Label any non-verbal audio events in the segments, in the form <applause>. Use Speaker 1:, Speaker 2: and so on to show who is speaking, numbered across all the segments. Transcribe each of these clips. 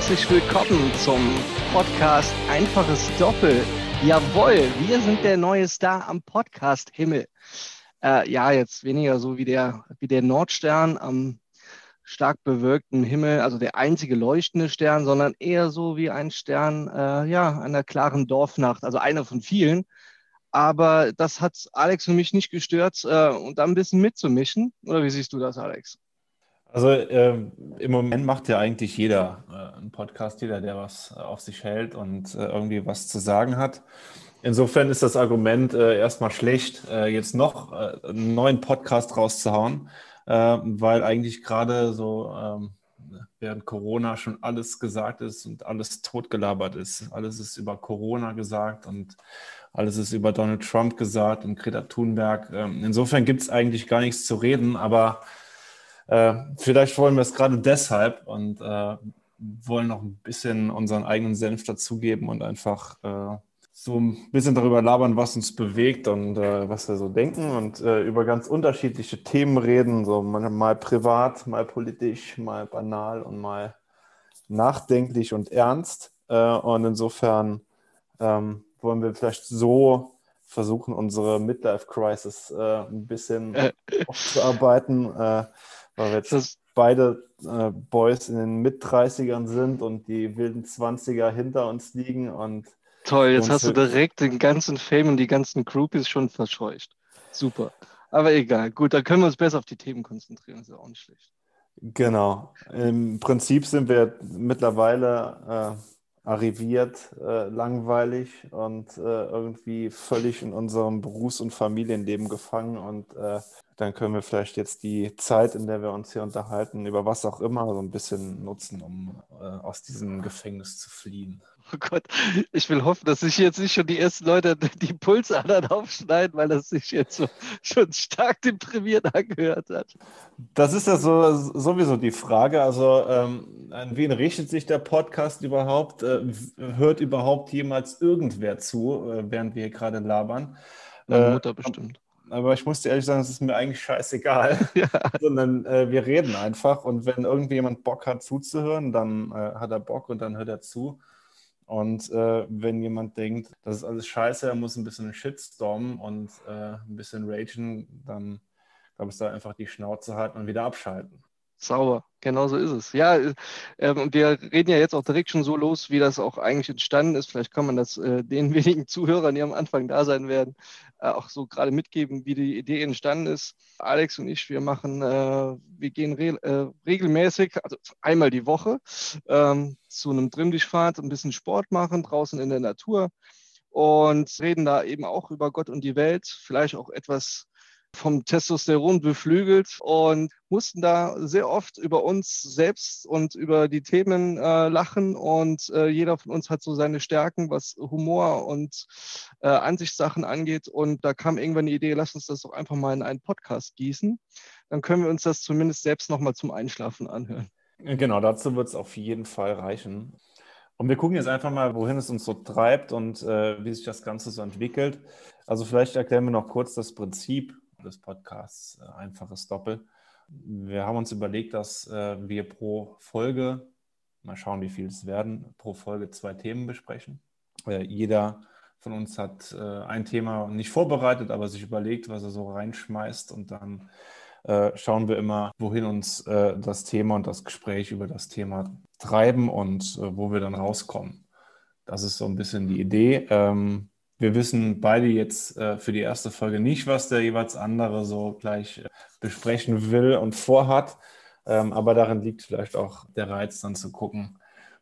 Speaker 1: herzlich willkommen zum Podcast Einfaches Doppel. Jawohl, wir sind der neue Star am Podcast-Himmel. Äh, ja, jetzt weniger so wie der, wie der Nordstern am stark bewölkten Himmel, also der einzige leuchtende Stern, sondern eher so wie ein Stern äh, ja, einer klaren Dorfnacht, also einer von vielen. Aber das hat Alex und mich nicht gestört, äh, und da ein bisschen mitzumischen. Oder wie siehst du das, Alex?
Speaker 2: Also ähm, im Moment macht ja eigentlich jeder äh, einen Podcast, jeder, der was auf sich hält und äh, irgendwie was zu sagen hat. Insofern ist das Argument äh, erstmal schlecht, äh, jetzt noch äh, einen neuen Podcast rauszuhauen, äh, weil eigentlich gerade so ähm, während Corona schon alles gesagt ist und alles totgelabert ist. Alles ist über Corona gesagt und alles ist über Donald Trump gesagt und Greta Thunberg. Ähm, insofern gibt es eigentlich gar nichts zu reden, aber äh, vielleicht wollen wir es gerade deshalb und äh, wollen noch ein bisschen unseren eigenen Senf dazugeben und einfach äh, so ein bisschen darüber labern, was uns bewegt und äh, was wir so denken und äh, über ganz unterschiedliche Themen reden, so mal, mal, privat, mal politisch, mal banal und mal nachdenklich und ernst. Äh, und insofern ähm, wollen wir vielleicht so versuchen, unsere Midlife-Crisis ein bisschen aufzuarbeiten weil wir jetzt beide äh, Boys in den Mit-30ern sind und die wilden 20er hinter uns liegen. Und
Speaker 1: Toll, jetzt hast du direkt den ganzen Fame und die ganzen Groupies schon verscheucht. Super. Aber egal, gut, dann können wir uns besser auf die Themen konzentrieren, das ist ja auch nicht schlecht.
Speaker 2: Genau. Im Prinzip sind wir mittlerweile äh, arriviert, äh, langweilig und äh, irgendwie völlig in unserem Berufs- und Familienleben gefangen und äh, dann können wir vielleicht jetzt die Zeit, in der wir uns hier unterhalten, über was auch immer, so ein bisschen nutzen, um äh, aus diesem Gefängnis zu fliehen.
Speaker 1: Oh Gott, ich will hoffen, dass sich jetzt nicht schon die ersten Leute <laughs> die Pulsadern aufschneiden, weil das sich jetzt so, schon stark deprimiert angehört hat.
Speaker 2: Das ist ja so, sowieso die Frage. Also, ähm, an wen richtet sich der Podcast überhaupt? Äh, hört überhaupt jemals irgendwer zu, äh, während wir hier gerade labern?
Speaker 1: Meine Mutter äh, bestimmt
Speaker 2: aber ich muss dir ehrlich sagen, es ist mir eigentlich scheißegal, <laughs> ja. <laughs> sondern äh, wir reden einfach und wenn irgendjemand Bock hat zuzuhören, dann äh, hat er Bock und dann hört er zu. Und äh, wenn jemand denkt, das ist alles scheiße, er muss ein bisschen Shitstormen und äh, ein bisschen ragen, dann glaube ich, da einfach die Schnauze halten und wieder abschalten.
Speaker 1: Sauber, genau so ist es. Ja, äh, ähm, wir reden ja jetzt auch direkt schon so los, wie das auch eigentlich entstanden ist. Vielleicht kann man das äh, den <laughs> wenigen Zuhörern, die am Anfang da sein werden, auch so gerade mitgeben, wie die Idee entstanden ist. Alex und ich, wir machen, äh, wir gehen re äh, regelmäßig, also einmal die Woche, ähm, zu einem Trimmdichtfahrt, ein bisschen Sport machen, draußen in der Natur und reden da eben auch über Gott und die Welt, vielleicht auch etwas vom Testosteron beflügelt und mussten da sehr oft über uns selbst und über die Themen äh, lachen. Und äh, jeder von uns hat so seine Stärken, was Humor und äh, Ansichtssachen angeht. Und da kam irgendwann die Idee, lass uns das doch einfach mal in einen Podcast gießen. Dann können wir uns das zumindest selbst nochmal zum Einschlafen anhören.
Speaker 2: Genau, dazu wird es auf jeden Fall reichen. Und wir gucken jetzt einfach mal, wohin es uns so treibt und äh, wie sich das Ganze so entwickelt. Also vielleicht erklären wir noch kurz das Prinzip des Podcasts äh, Einfaches Doppel. Wir haben uns überlegt, dass äh, wir pro Folge, mal schauen, wie viel es werden, pro Folge zwei Themen besprechen. Äh, jeder von uns hat ein Thema nicht vorbereitet, aber sich überlegt, was er so reinschmeißt und dann schauen wir immer, wohin uns das Thema und das Gespräch über das Thema treiben und wo wir dann rauskommen. Das ist so ein bisschen die Idee. Wir wissen beide jetzt äh, für die erste Folge nicht, was der jeweils andere so gleich äh, besprechen will und vorhat. Ähm, aber darin liegt vielleicht auch der Reiz, dann zu gucken,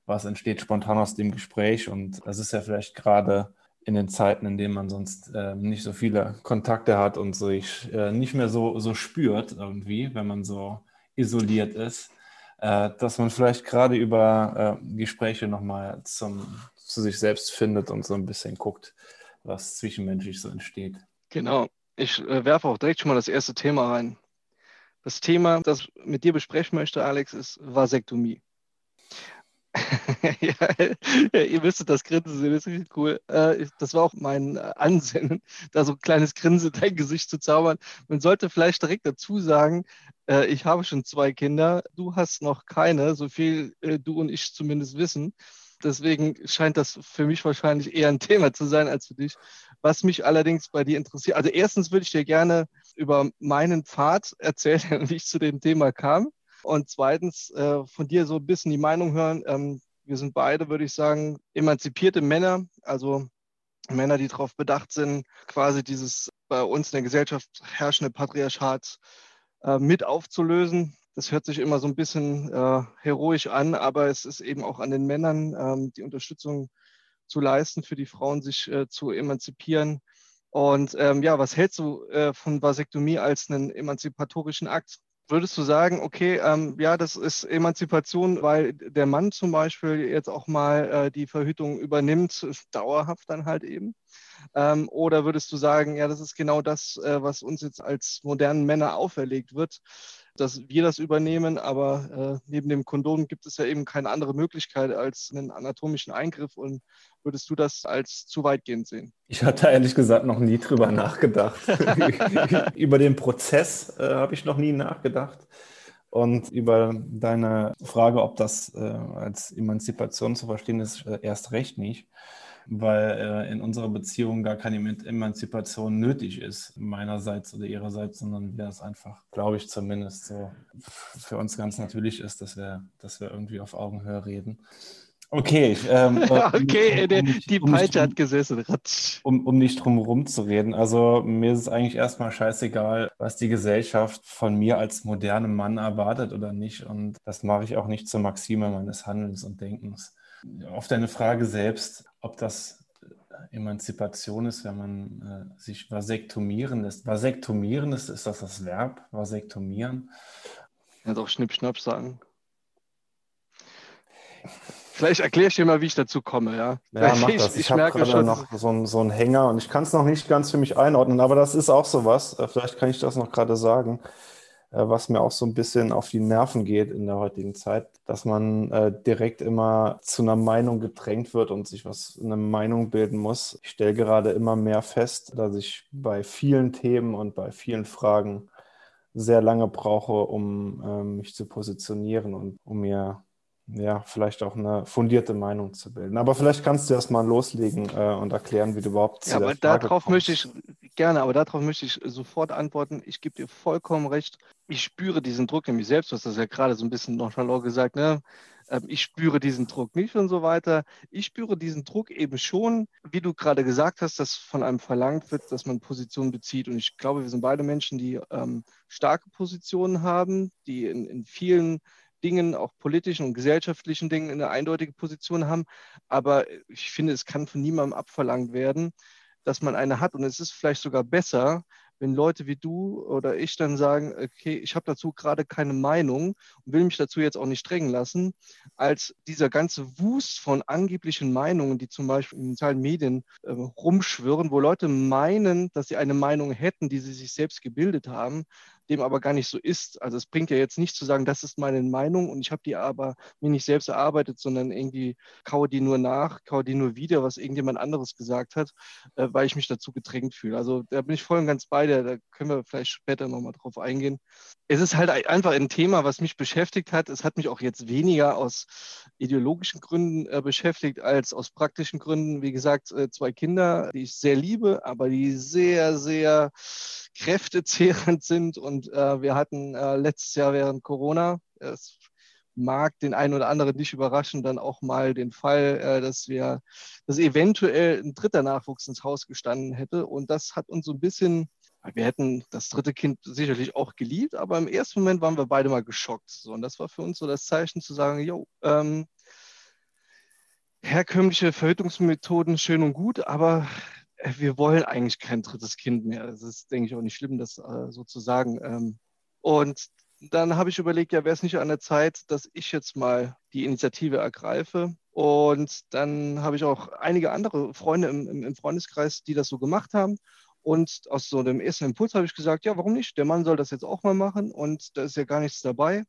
Speaker 2: was entsteht spontan aus dem Gespräch. Und das ist ja vielleicht gerade in den Zeiten, in denen man sonst äh, nicht so viele Kontakte hat und sich äh, nicht mehr so, so spürt irgendwie, wenn man so isoliert ist, äh, dass man vielleicht gerade über äh, Gespräche nochmal zu sich selbst findet und so ein bisschen guckt, was zwischenmenschlich so entsteht.
Speaker 1: Genau. Ich äh, werfe auch direkt schon mal das erste Thema rein. Das Thema, das ich mit dir besprechen möchte, Alex, ist Vasektomie. <laughs> ja, ihr müsstet das Grinsen sehen, das ist richtig cool. Äh, das war auch mein äh, Ansinnen, da so ein kleines Grinsen in dein Gesicht zu zaubern. Man sollte vielleicht direkt dazu sagen, äh, ich habe schon zwei Kinder, du hast noch keine, so viel du und ich zumindest wissen. Deswegen scheint das für mich wahrscheinlich eher ein Thema zu sein als für dich. Was mich allerdings bei dir interessiert, also erstens würde ich dir gerne über meinen Pfad erzählen, <laughs> wie ich zu dem Thema kam. Und zweitens äh, von dir so ein bisschen die Meinung hören. Ähm, wir sind beide, würde ich sagen, emanzipierte Männer, also Männer, die darauf bedacht sind, quasi dieses bei uns in der Gesellschaft herrschende Patriarchat äh, mit aufzulösen. Das hört sich immer so ein bisschen äh, heroisch an, aber es ist eben auch an den Männern, ähm, die Unterstützung zu leisten, für die Frauen sich äh, zu emanzipieren. Und ähm, ja, was hältst du äh, von Vasektomie als einen emanzipatorischen Akt? Würdest du sagen, okay, ähm, ja, das ist Emanzipation, weil der Mann zum Beispiel jetzt auch mal äh, die Verhütung übernimmt, dauerhaft dann halt eben? Ähm, oder würdest du sagen, ja, das ist genau das, äh, was uns jetzt als modernen Männer auferlegt wird, dass wir das übernehmen, aber äh, neben dem Kondom gibt es ja eben keine andere Möglichkeit als einen anatomischen Eingriff und würdest du das als zu weitgehend sehen?
Speaker 2: Ich hatte ehrlich gesagt noch nie drüber nachgedacht. <laughs> über den Prozess äh, habe ich noch nie nachgedacht. Und über deine Frage, ob das äh, als Emanzipation zu verstehen ist, äh, erst recht nicht weil äh, in unserer Beziehung gar keine Emanzipation nötig ist, meinerseits oder ihrerseits, sondern wir es einfach, glaube ich zumindest, so für uns ganz natürlich ist, dass wir, dass wir irgendwie auf Augenhöhe reden. Okay.
Speaker 1: Ähm, <laughs> äh, okay, um, um, die um Peitsche hat gesessen.
Speaker 2: Um, um nicht drum herum zu reden. Also mir ist es eigentlich erstmal scheißegal, was die Gesellschaft von mir als modernem Mann erwartet oder nicht. Und das mache ich auch nicht zur Maxime meines Handelns und Denkens. Auf deine Frage selbst, ob das äh, Emanzipation ist, wenn man äh, sich vasektomieren lässt. Vasektomieren ist, ist das das Verb? Vasektomieren?
Speaker 1: Ja, doch Schnipp-Schnapp sagen. Vielleicht erkläre ich dir mal, wie ich dazu komme, ja.
Speaker 2: Ja, mach das. Ich, ich, ich habe gerade schon, noch so einen, so einen Hänger und ich kann es noch nicht ganz für mich einordnen, aber das ist auch sowas. Äh, vielleicht kann ich das noch gerade sagen. Äh, was mir auch so ein bisschen auf die Nerven geht in der heutigen Zeit, dass man äh, direkt immer zu einer Meinung gedrängt wird und sich was eine Meinung bilden muss. Ich stelle gerade immer mehr fest, dass ich bei vielen Themen und bei vielen Fragen sehr lange brauche, um äh, mich zu positionieren und um mir ja, vielleicht auch eine fundierte Meinung zu bilden. Aber vielleicht kannst du erst mal loslegen äh, und erklären, wie du überhaupt
Speaker 1: zu ja, aber darauf kommst. möchte ich gerne, aber darauf möchte ich sofort antworten. Ich gebe dir vollkommen recht. Ich spüre diesen Druck in mich selbst. Du hast das ja gerade so ein bisschen nonchalant gesagt, ne? Ähm, ich spüre diesen Druck nicht und so weiter. Ich spüre diesen Druck eben schon, wie du gerade gesagt hast, dass von einem verlangt wird, dass man Positionen bezieht. Und ich glaube, wir sind beide Menschen, die ähm, starke Positionen haben, die in, in vielen Dingen, auch politischen und gesellschaftlichen Dingen eine eindeutige Position haben. Aber ich finde, es kann von niemandem abverlangt werden, dass man eine hat. Und es ist vielleicht sogar besser, wenn Leute wie du oder ich dann sagen, okay, ich habe dazu gerade keine Meinung und will mich dazu jetzt auch nicht drängen lassen, als dieser ganze Wust von angeblichen Meinungen, die zum Beispiel in sozialen Medien äh, rumschwirren, wo Leute meinen, dass sie eine Meinung hätten, die sie sich selbst gebildet haben dem aber gar nicht so ist. Also es bringt ja jetzt nicht zu sagen, das ist meine Meinung und ich habe die aber mir nicht selbst erarbeitet, sondern irgendwie kaue die nur nach, kaue die nur wieder, was irgendjemand anderes gesagt hat, äh, weil ich mich dazu gedrängt fühle. Also da bin ich voll und ganz bei dir, da können wir vielleicht später nochmal drauf eingehen. Es ist halt einfach ein Thema, was mich beschäftigt hat. Es hat mich auch jetzt weniger aus ideologischen Gründen äh, beschäftigt als aus praktischen Gründen. Wie gesagt, äh, zwei Kinder, die ich sehr liebe, aber die sehr, sehr kräftezehrend sind. Und äh, wir hatten äh, letztes Jahr während Corona, es mag den einen oder anderen nicht überraschen, dann auch mal den Fall, äh, dass wir, dass eventuell ein dritter Nachwuchs ins Haus gestanden hätte. Und das hat uns so ein bisschen, wir hätten das dritte Kind sicherlich auch geliebt, aber im ersten Moment waren wir beide mal geschockt. So, und das war für uns so das Zeichen zu sagen, jo, ähm, herkömmliche Verhütungsmethoden schön und gut, aber äh, wir wollen eigentlich kein drittes Kind mehr. Das ist, denke ich, auch nicht schlimm, das äh, so zu sagen. Ähm, und dann habe ich überlegt, ja, wäre es nicht an der Zeit, dass ich jetzt mal die Initiative ergreife. Und dann habe ich auch einige andere Freunde im, im, im Freundeskreis, die das so gemacht haben. Und aus so dem ersten Impuls habe ich gesagt, ja, warum nicht? Der Mann soll das jetzt auch mal machen und da ist ja gar nichts dabei.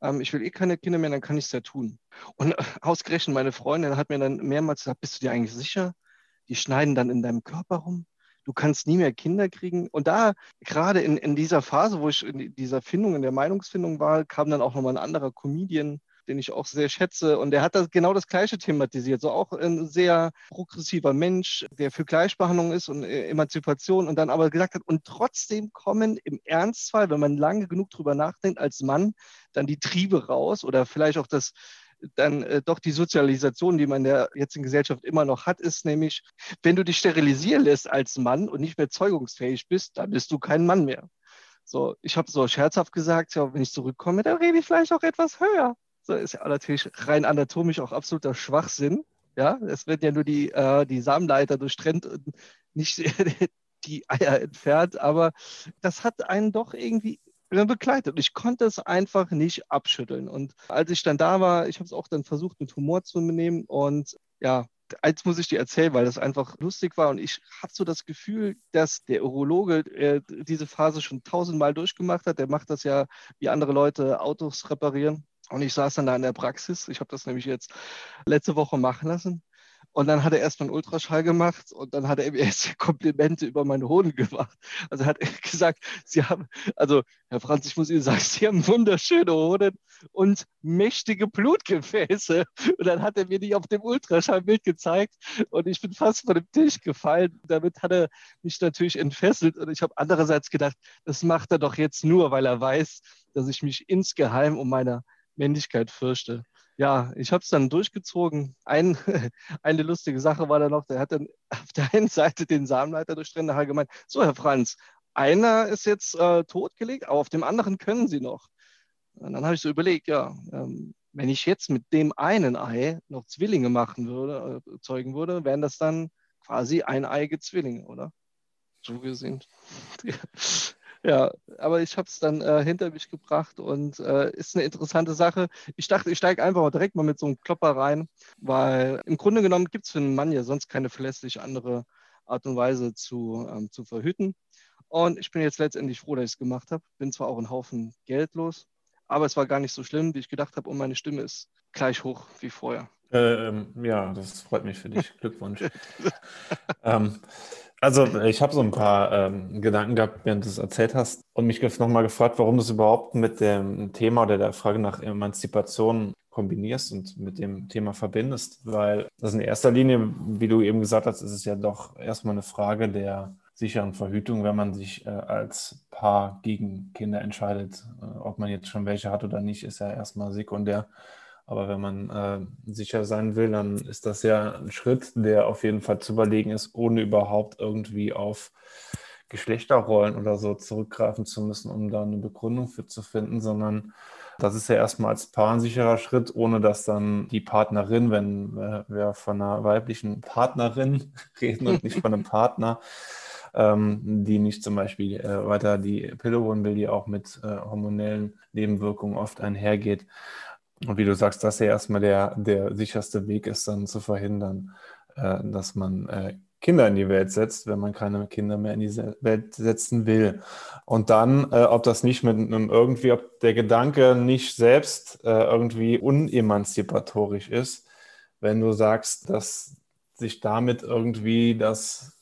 Speaker 1: ähm, ich will eh keine Kinder mehr, dann kann ich es ja tun. Und <laughs> ausgerechnet meine Freundin hat mir dann mehrmals gesagt, bist du dir eigentlich sicher? Die schneiden dann in deinem Körper rum. Du kannst nie mehr Kinder kriegen. Und da, gerade in, in dieser Phase, wo ich in dieser Findung, in der Meinungsfindung war, kam dann auch nochmal ein anderer Comedian, den ich auch sehr schätze. Und der hat das, genau das Gleiche thematisiert. So auch ein sehr progressiver Mensch, der für Gleichbehandlung ist und äh, Emanzipation und dann aber gesagt hat, und trotzdem kommen im Ernstfall, wenn man lange genug drüber nachdenkt, als Mann dann die Triebe raus oder vielleicht auch das dann äh, doch die Sozialisation, die man in der jetzigen Gesellschaft immer noch hat, ist nämlich, wenn du dich sterilisieren lässt als Mann und nicht mehr zeugungsfähig bist, dann bist du kein Mann mehr. So, ich habe so scherzhaft gesagt, ja, wenn ich zurückkomme, dann rede ich vielleicht auch etwas höher. So ist ja natürlich rein anatomisch auch absoluter Schwachsinn. Ja, es werden ja nur die, äh, die Samenleiter durchtrennt und nicht <laughs> die Eier entfernt, aber das hat einen doch irgendwie begleitet. Ich konnte es einfach nicht abschütteln. Und als ich dann da war, ich habe es auch dann versucht, mit Humor zu nehmen. Und ja, eins muss ich dir erzählen, weil das einfach lustig war. Und ich habe so das Gefühl, dass der Urologe äh, diese Phase schon tausendmal durchgemacht hat. Der macht das ja, wie andere Leute Autos reparieren. Und ich saß dann da in der Praxis. Ich habe das nämlich jetzt letzte Woche machen lassen. Und dann hat er erstmal einen Ultraschall gemacht und dann hat er mir <laughs> erst Komplimente über meine Hoden gemacht. Also er hat <laughs> gesagt, Sie haben, also Herr Franz, ich muss Ihnen sagen, Sie haben wunderschöne Hoden und mächtige Blutgefäße. Und dann hat er mir die auf dem Ultraschallbild gezeigt und ich bin fast von dem Tisch gefallen. Damit hat er mich natürlich entfesselt und ich habe andererseits gedacht, das macht er doch jetzt nur, weil er weiß, dass ich mich insgeheim um meine Männlichkeit fürchte. Ja, ich habe es dann durchgezogen. Ein, <laughs> eine lustige Sache war da noch, der hat dann auf der einen Seite den Samenleiter durchtrennt, hat gemeint, so Herr Franz, einer ist jetzt äh, totgelegt, aber auf dem anderen können Sie noch. Und dann habe ich so überlegt, ja, ähm, wenn ich jetzt mit dem einen Ei noch Zwillinge machen würde, äh, zeugen würde, wären das dann quasi eineige Zwillinge, oder? So gesehen. <laughs> Ja, aber ich habe es dann äh, hinter mich gebracht und äh, ist eine interessante Sache. Ich dachte, ich steige einfach mal direkt mal mit so einem Klopper rein, weil im Grunde genommen gibt es für einen Mann ja sonst keine verlässlich andere Art und Weise zu, ähm, zu verhüten. Und ich bin jetzt letztendlich froh, dass ich es gemacht habe. Bin zwar auch ein Haufen Geld los, aber es war gar nicht so schlimm, wie ich gedacht habe. Und meine Stimme ist gleich hoch wie vorher.
Speaker 2: Ähm, ja, das freut mich für dich. Glückwunsch. <laughs> ähm, also ich habe so ein paar ähm, Gedanken gehabt, während du es erzählt hast und mich nochmal gefragt, warum du es überhaupt mit dem Thema oder der Frage nach Emanzipation kombinierst und mit dem Thema verbindest, weil das in erster Linie, wie du eben gesagt hast, ist es ja doch erstmal eine Frage der sicheren Verhütung, wenn man sich äh, als Paar gegen Kinder entscheidet. Äh, ob man jetzt schon welche hat oder nicht, ist ja erstmal sekundär. Aber wenn man äh, sicher sein will, dann ist das ja ein Schritt, der auf jeden Fall zu überlegen ist, ohne überhaupt irgendwie auf Geschlechterrollen oder so zurückgreifen zu müssen, um da eine Begründung für zu finden, sondern das ist ja erstmal als Paar ein sicherer Schritt, ohne dass dann die Partnerin, wenn wir von einer weiblichen Partnerin <laughs> reden und nicht von einem Partner, ähm, die nicht zum Beispiel äh, weiter die Pille holen will, die auch mit äh, hormonellen Nebenwirkungen oft einhergeht, und wie du sagst, dass ja erstmal der, der sicherste Weg ist, dann zu verhindern, äh, dass man äh, Kinder in die Welt setzt, wenn man keine Kinder mehr in die Welt setzen will. Und dann, äh, ob das nicht mit einem irgendwie, ob der Gedanke nicht selbst äh, irgendwie unemanzipatorisch ist, wenn du sagst, dass sich damit irgendwie das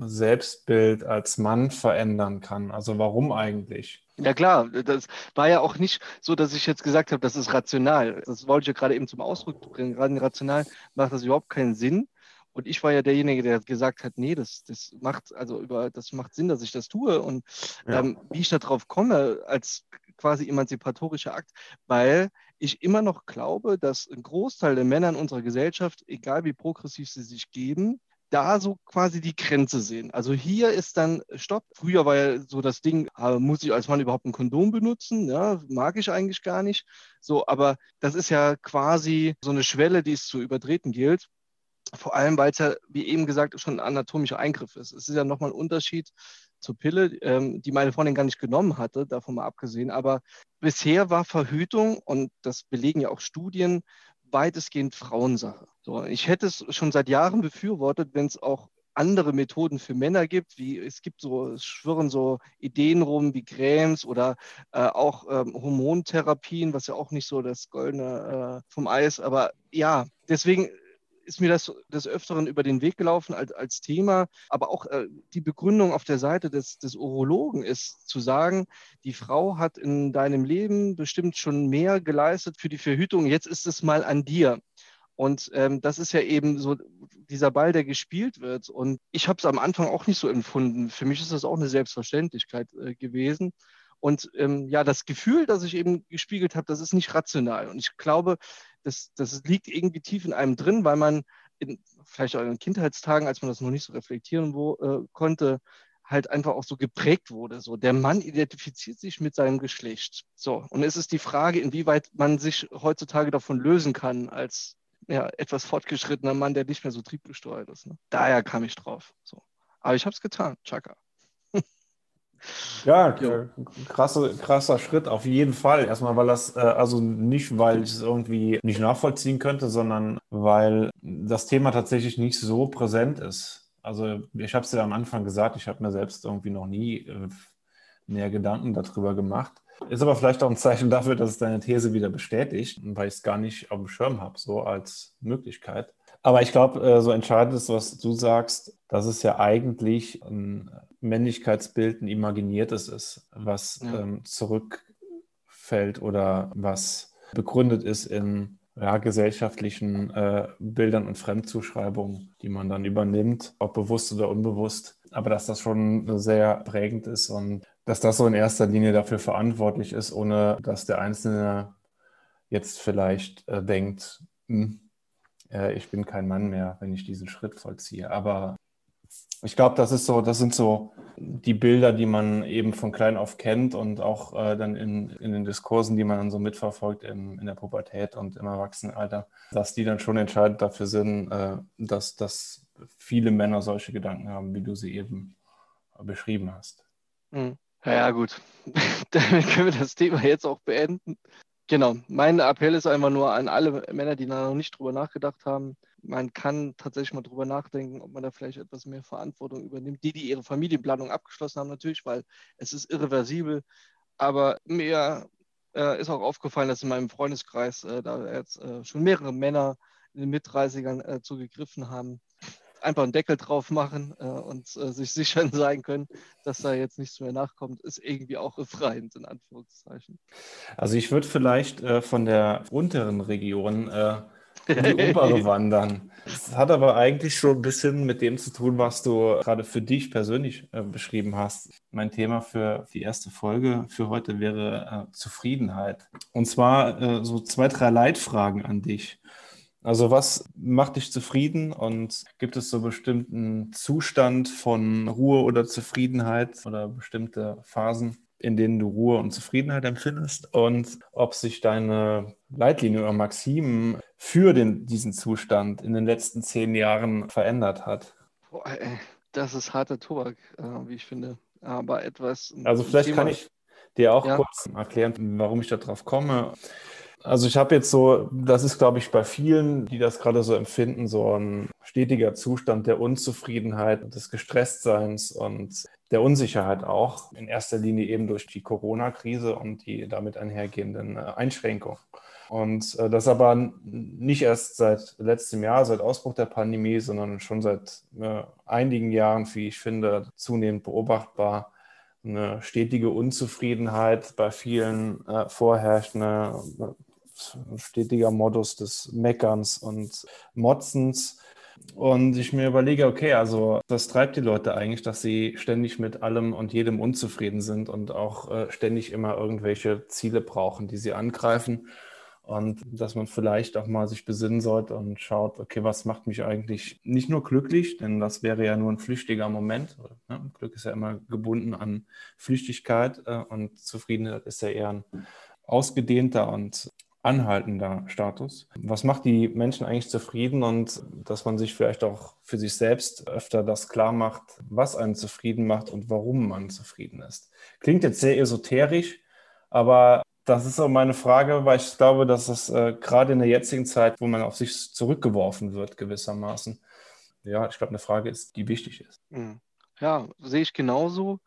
Speaker 2: Selbstbild als Mann verändern kann. Also warum eigentlich?
Speaker 1: Ja klar, das war ja auch nicht so, dass ich jetzt gesagt habe, das ist rational. Das wollte ich ja gerade eben zum Ausdruck bringen. Gerade rational macht das überhaupt keinen Sinn. Und ich war ja derjenige, der gesagt hat, nee, das, das macht, also über, das macht Sinn, dass ich das tue. Und ja. ähm, wie ich darauf komme, als quasi emanzipatorischer Akt, weil ich immer noch glaube, dass ein Großteil der Männer in unserer Gesellschaft, egal wie progressiv sie sich geben, da so quasi die Grenze sehen. Also hier ist dann Stopp. Früher war ja so das Ding, äh, muss ich als Mann überhaupt ein Kondom benutzen? Ja, mag ich eigentlich gar nicht. So, aber das ist ja quasi so eine Schwelle, die es zu übertreten gilt. Vor allem, weil es ja, wie eben gesagt, schon ein anatomischer Eingriff ist. Es ist ja nochmal ein Unterschied zur Pille, ähm, die meine Freundin gar nicht genommen hatte, davon mal abgesehen. Aber bisher war Verhütung, und das belegen ja auch Studien, weitestgehend Frauensache. So, ich hätte es schon seit Jahren befürwortet, wenn es auch andere Methoden für Männer gibt, wie es gibt so, es schwirren so Ideen rum wie Cremes oder äh, auch ähm, Hormontherapien, was ja auch nicht so das Goldene äh, vom Eis, aber ja, deswegen ist mir das des Öfteren über den Weg gelaufen als, als Thema. Aber auch äh, die Begründung auf der Seite des, des Urologen ist zu sagen, die Frau hat in deinem Leben bestimmt schon mehr geleistet für die Verhütung. Jetzt ist es mal an dir. Und ähm, das ist ja eben so dieser Ball, der gespielt wird. Und ich habe es am Anfang auch nicht so empfunden. Für mich ist das auch eine Selbstverständlichkeit äh, gewesen. Und ähm, ja, das Gefühl, das ich eben gespiegelt habe, das ist nicht rational. Und ich glaube, das, das liegt irgendwie tief in einem drin, weil man in, vielleicht auch in Kindheitstagen, als man das noch nicht so reflektieren wo, äh, konnte, halt einfach auch so geprägt wurde. So, der Mann identifiziert sich mit seinem Geschlecht. So, und es ist die Frage, inwieweit man sich heutzutage davon lösen kann als ja, etwas fortgeschrittener Mann, der nicht mehr so triebgesteuert ist. Ne? Daher kam ich drauf. So. Aber ich habe es getan, Chaka.
Speaker 2: Ja, krasse, krasser Schritt auf jeden Fall. Erstmal, weil das, äh, also nicht, weil ich es irgendwie nicht nachvollziehen könnte, sondern weil das Thema tatsächlich nicht so präsent ist. Also ich habe es ja am Anfang gesagt, ich habe mir selbst irgendwie noch nie äh, mehr Gedanken darüber gemacht. Ist aber vielleicht auch ein Zeichen dafür, dass es deine These wieder bestätigt, weil ich es gar nicht auf dem Schirm habe, so als Möglichkeit. Aber ich glaube, äh, so entscheidend ist, was du sagst, dass es ja eigentlich ein Männlichkeitsbild, ein imaginiertes ist, was ja. ähm, zurückfällt oder was begründet ist in ja, gesellschaftlichen äh, Bildern und Fremdzuschreibungen, die man dann übernimmt, ob bewusst oder unbewusst. Aber dass das schon sehr prägend ist und dass das so in erster Linie dafür verantwortlich ist, ohne dass der Einzelne jetzt vielleicht äh, denkt, hm, äh, ich bin kein Mann mehr, wenn ich diesen Schritt vollziehe. Aber ich glaube, das ist so, das sind so die Bilder, die man eben von klein auf kennt und auch äh, dann in, in den Diskursen, die man dann so mitverfolgt in, in der Pubertät und im Erwachsenenalter, dass die dann schon entscheidend dafür sind, äh, dass, dass viele Männer solche Gedanken haben, wie du sie eben beschrieben hast.
Speaker 1: Mhm. Ja, ja, gut. <laughs> Damit können wir das Thema jetzt auch beenden. Genau, mein Appell ist einfach nur an alle Männer, die da noch nicht drüber nachgedacht haben. Man kann tatsächlich mal drüber nachdenken, ob man da vielleicht etwas mehr Verantwortung übernimmt. Die, die ihre Familienplanung abgeschlossen haben, natürlich, weil es ist irreversibel. Aber mir äh, ist auch aufgefallen, dass in meinem Freundeskreis äh, da jetzt äh, schon mehrere Männer in den Mit-30ern äh, zugegriffen haben einfach einen Deckel drauf machen äh, und äh, sich sicher <laughs> sein können, dass da jetzt nichts mehr nachkommt, ist irgendwie auch befreiend, in Anführungszeichen.
Speaker 2: Also ich würde vielleicht äh, von der unteren Region äh, in die obere <laughs> wandern. Das hat aber eigentlich schon ein bisschen mit dem zu tun, was du gerade für dich persönlich äh, beschrieben hast. Mein Thema für die erste Folge für heute wäre äh, Zufriedenheit. Und zwar so zwei, drei Leitfragen an dich. Also was macht dich zufrieden und gibt es so bestimmten Zustand von Ruhe oder Zufriedenheit oder bestimmte Phasen, in denen du Ruhe und Zufriedenheit empfindest und ob sich deine Leitlinie oder Maximen für den, diesen Zustand in den letzten zehn Jahren verändert hat?
Speaker 1: Boah, ey, das ist harter Tobak, äh, wie ich finde. Aber etwas.
Speaker 2: Also vielleicht Thema. kann ich dir auch ja. kurz erklären, warum ich darauf komme. Also ich habe jetzt so, das ist, glaube ich, bei vielen, die das gerade so empfinden, so ein stetiger Zustand der Unzufriedenheit, des Gestresstseins und der Unsicherheit auch. In erster Linie eben durch die Corona-Krise und die damit einhergehenden äh, Einschränkungen. Und äh, das aber nicht erst seit letztem Jahr, seit Ausbruch der Pandemie, sondern schon seit äh, einigen Jahren, wie ich finde, zunehmend beobachtbar eine stetige Unzufriedenheit bei vielen äh, vorherrscht, eine stetiger Modus des Meckerns und Motzens. Und ich mir überlege, okay, also was treibt die Leute eigentlich, dass sie ständig mit allem und jedem unzufrieden sind und auch äh, ständig immer irgendwelche Ziele brauchen, die sie angreifen. Und dass man vielleicht auch mal sich besinnen sollte und schaut, okay, was macht mich eigentlich nicht nur glücklich, denn das wäre ja nur ein flüchtiger Moment. Ne? Glück ist ja immer gebunden an Flüchtigkeit äh, und Zufriedenheit ist ja eher ein ausgedehnter und anhaltender Status. Was macht die Menschen eigentlich zufrieden und dass man sich vielleicht auch für sich selbst öfter das klar macht, was einen zufrieden macht und warum man zufrieden ist. Klingt jetzt sehr esoterisch, aber das ist auch meine Frage, weil ich glaube, dass es äh, gerade in der jetzigen Zeit, wo man auf sich zurückgeworfen wird, gewissermaßen, ja, ich glaube, eine Frage ist, die wichtig ist.
Speaker 1: Hm. Ja, sehe ich genauso.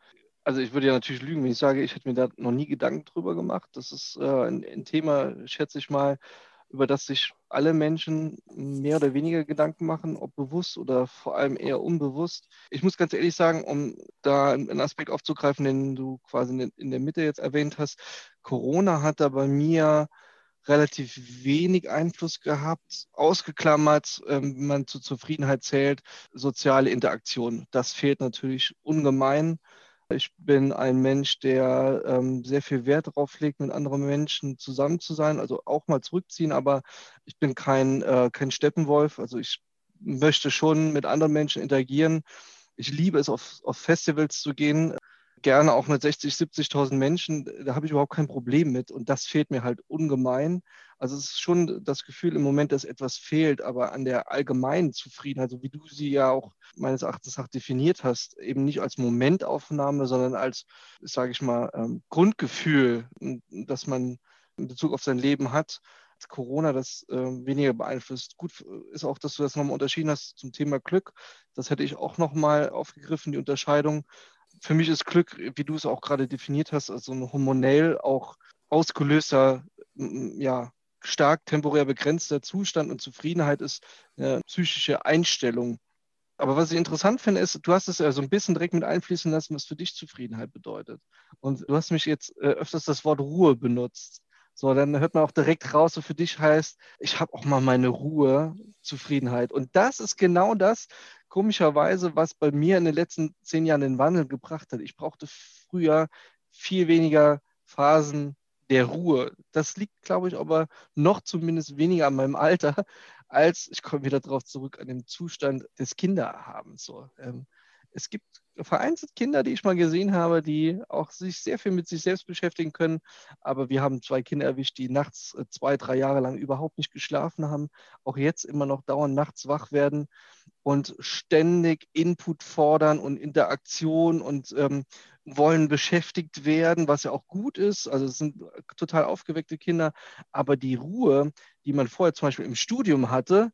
Speaker 1: Also ich würde ja natürlich lügen, wenn ich sage, ich hätte mir da noch nie Gedanken drüber gemacht. Das ist äh, ein, ein Thema, schätze ich mal, über das sich alle Menschen mehr oder weniger Gedanken machen, ob bewusst oder vor allem eher unbewusst. Ich muss ganz ehrlich sagen, um da einen Aspekt aufzugreifen, den du quasi in der Mitte jetzt erwähnt hast, Corona hat da bei mir relativ wenig Einfluss gehabt, ausgeklammert, ähm, wenn man zur Zufriedenheit zählt, soziale Interaktion. Das fehlt natürlich ungemein. Ich bin ein Mensch, der ähm, sehr viel Wert darauf legt, mit anderen Menschen zusammen zu sein, also auch mal zurückziehen, aber ich bin kein, äh, kein Steppenwolf. Also ich möchte schon mit anderen Menschen interagieren. Ich liebe es, auf, auf Festivals zu gehen gerne auch mit 60, 70.000 Menschen, da habe ich überhaupt kein Problem mit. Und das fehlt mir halt ungemein. Also es ist schon das Gefühl im Moment, dass etwas fehlt, aber an der allgemeinen Zufriedenheit, so wie du sie ja auch meines Erachtens nach definiert hast, eben nicht als Momentaufnahme, sondern als, sage ich mal, ähm, Grundgefühl, dass man in Bezug auf sein Leben hat. Corona das äh, weniger beeinflusst. Gut ist auch, dass du das nochmal unterschieden hast zum Thema Glück. Das hätte ich auch nochmal aufgegriffen, die Unterscheidung für mich ist Glück, wie du es auch gerade definiert hast, also ein hormonell auch ausgelöster, ja, stark temporär begrenzter Zustand und Zufriedenheit ist eine psychische Einstellung. Aber was ich interessant finde, ist, du hast es ja so ein bisschen direkt mit einfließen lassen, was für dich Zufriedenheit bedeutet. Und du hast mich jetzt äh, öfters das Wort Ruhe benutzt. So, dann hört man auch direkt raus, so für dich heißt, ich habe auch mal meine Ruhe, Zufriedenheit. Und das ist genau das, komischerweise, was bei mir in den letzten zehn Jahren den Wandel gebracht hat. Ich brauchte früher viel weniger Phasen der Ruhe. Das liegt, glaube ich, aber noch zumindest weniger an meinem Alter, als ich komme wieder darauf zurück, an dem Zustand des Kinderhabens. So, ähm, es gibt vereinzelt Kinder, die ich mal gesehen habe, die auch sich sehr viel mit sich selbst beschäftigen können. Aber wir haben zwei Kinder erwischt, die nachts äh, zwei, drei Jahre lang überhaupt nicht geschlafen haben, auch jetzt immer noch dauernd nachts wach werden und ständig Input fordern und Interaktion und ähm, wollen beschäftigt werden, was ja auch gut ist. Also es sind total aufgeweckte Kinder. Aber die Ruhe, die man vorher zum Beispiel im Studium hatte,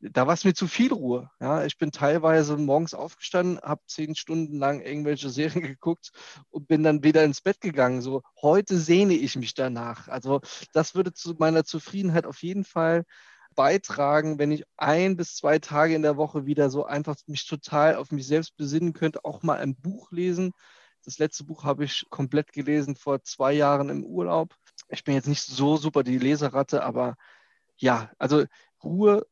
Speaker 1: da war es mir zu viel Ruhe. Ja, ich bin teilweise morgens aufgestanden, habe zehn Stunden lang irgendwelche <laughs> Serien geguckt und bin dann wieder ins Bett gegangen. So heute sehne ich mich danach. Also das würde zu meiner Zufriedenheit auf jeden Fall beitragen, wenn ich ein bis zwei Tage in der Woche wieder so einfach mich total auf mich selbst besinnen könnte, auch mal ein Buch lesen. Das letzte Buch habe ich komplett gelesen vor zwei Jahren im Urlaub. Ich bin jetzt nicht so super die Leseratte, aber ja, also Ruhe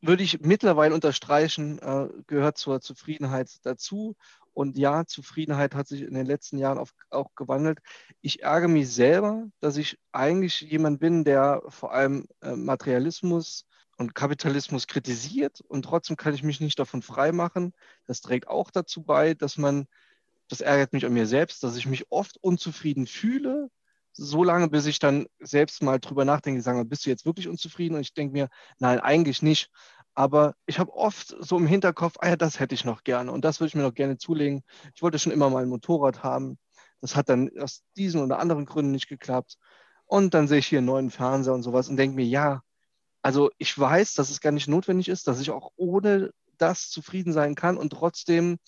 Speaker 1: würde ich mittlerweile unterstreichen, äh, gehört zur Zufriedenheit dazu. Und ja, Zufriedenheit hat sich in den letzten Jahren auch, auch gewandelt. Ich ärgere mich selber, dass ich eigentlich jemand bin, der vor allem äh, Materialismus und Kapitalismus kritisiert und trotzdem kann ich mich nicht davon freimachen. Das trägt auch dazu bei, dass man, das ärgert mich an mir selbst, dass ich mich oft unzufrieden fühle, so lange, bis ich dann selbst mal drüber nachdenke, sage, bist du jetzt wirklich unzufrieden? Und ich denke mir, nein, eigentlich nicht. Aber ich habe oft so im Hinterkopf, ah ja, das hätte ich noch gerne und das würde ich mir noch gerne zulegen. Ich wollte schon immer mal ein Motorrad haben. Das hat dann aus diesen oder anderen Gründen nicht geklappt. Und dann sehe ich hier einen neuen Fernseher und sowas und denke mir, ja, also ich weiß, dass es gar nicht notwendig ist, dass ich auch ohne das zufrieden sein kann und trotzdem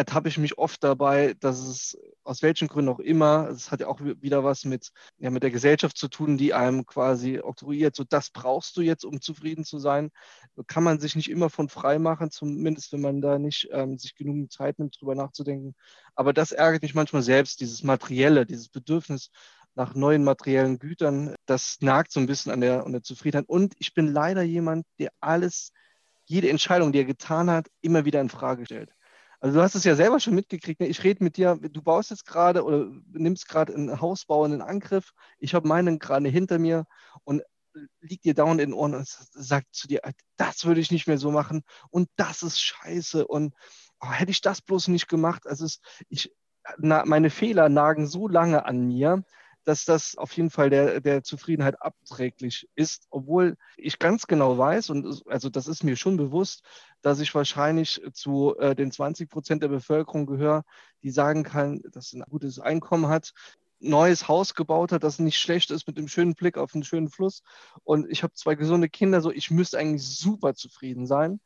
Speaker 1: ertappe ich mich oft dabei, dass es aus welchen Gründen auch immer, es hat ja auch wieder was mit, ja, mit der Gesellschaft zu tun, die einem quasi oktroyiert, so das brauchst du jetzt, um zufrieden zu sein. Kann man sich nicht immer von frei machen, zumindest wenn man da nicht ähm, sich genügend Zeit nimmt, drüber nachzudenken. Aber das ärgert mich manchmal selbst, dieses Materielle, dieses Bedürfnis nach neuen materiellen Gütern, das nagt so ein bisschen an der, an der Zufriedenheit. Und ich bin leider jemand, der alles, jede Entscheidung, die er getan hat, immer wieder in Frage stellt. Also du hast es ja selber schon mitgekriegt. Ne? Ich rede mit dir, du baust jetzt gerade oder nimmst gerade einen Hausbau in Angriff. Ich habe meinen gerade hinter mir und liegt dir dauernd in den Ohren und sagt zu dir, das würde ich nicht mehr so machen und das ist scheiße und oh, hätte ich das bloß nicht gemacht. Also es, ich, na, meine Fehler nagen so lange an mir, dass das auf jeden Fall der, der Zufriedenheit abträglich ist, obwohl ich ganz genau weiß, und also das ist mir schon bewusst, dass ich wahrscheinlich zu äh, den 20 Prozent der Bevölkerung gehöre, die sagen kann, dass ein gutes Einkommen hat, neues Haus gebaut hat, das nicht schlecht ist, mit dem schönen Blick auf einen schönen Fluss. Und ich habe zwei gesunde Kinder, so ich müsste eigentlich super zufrieden sein.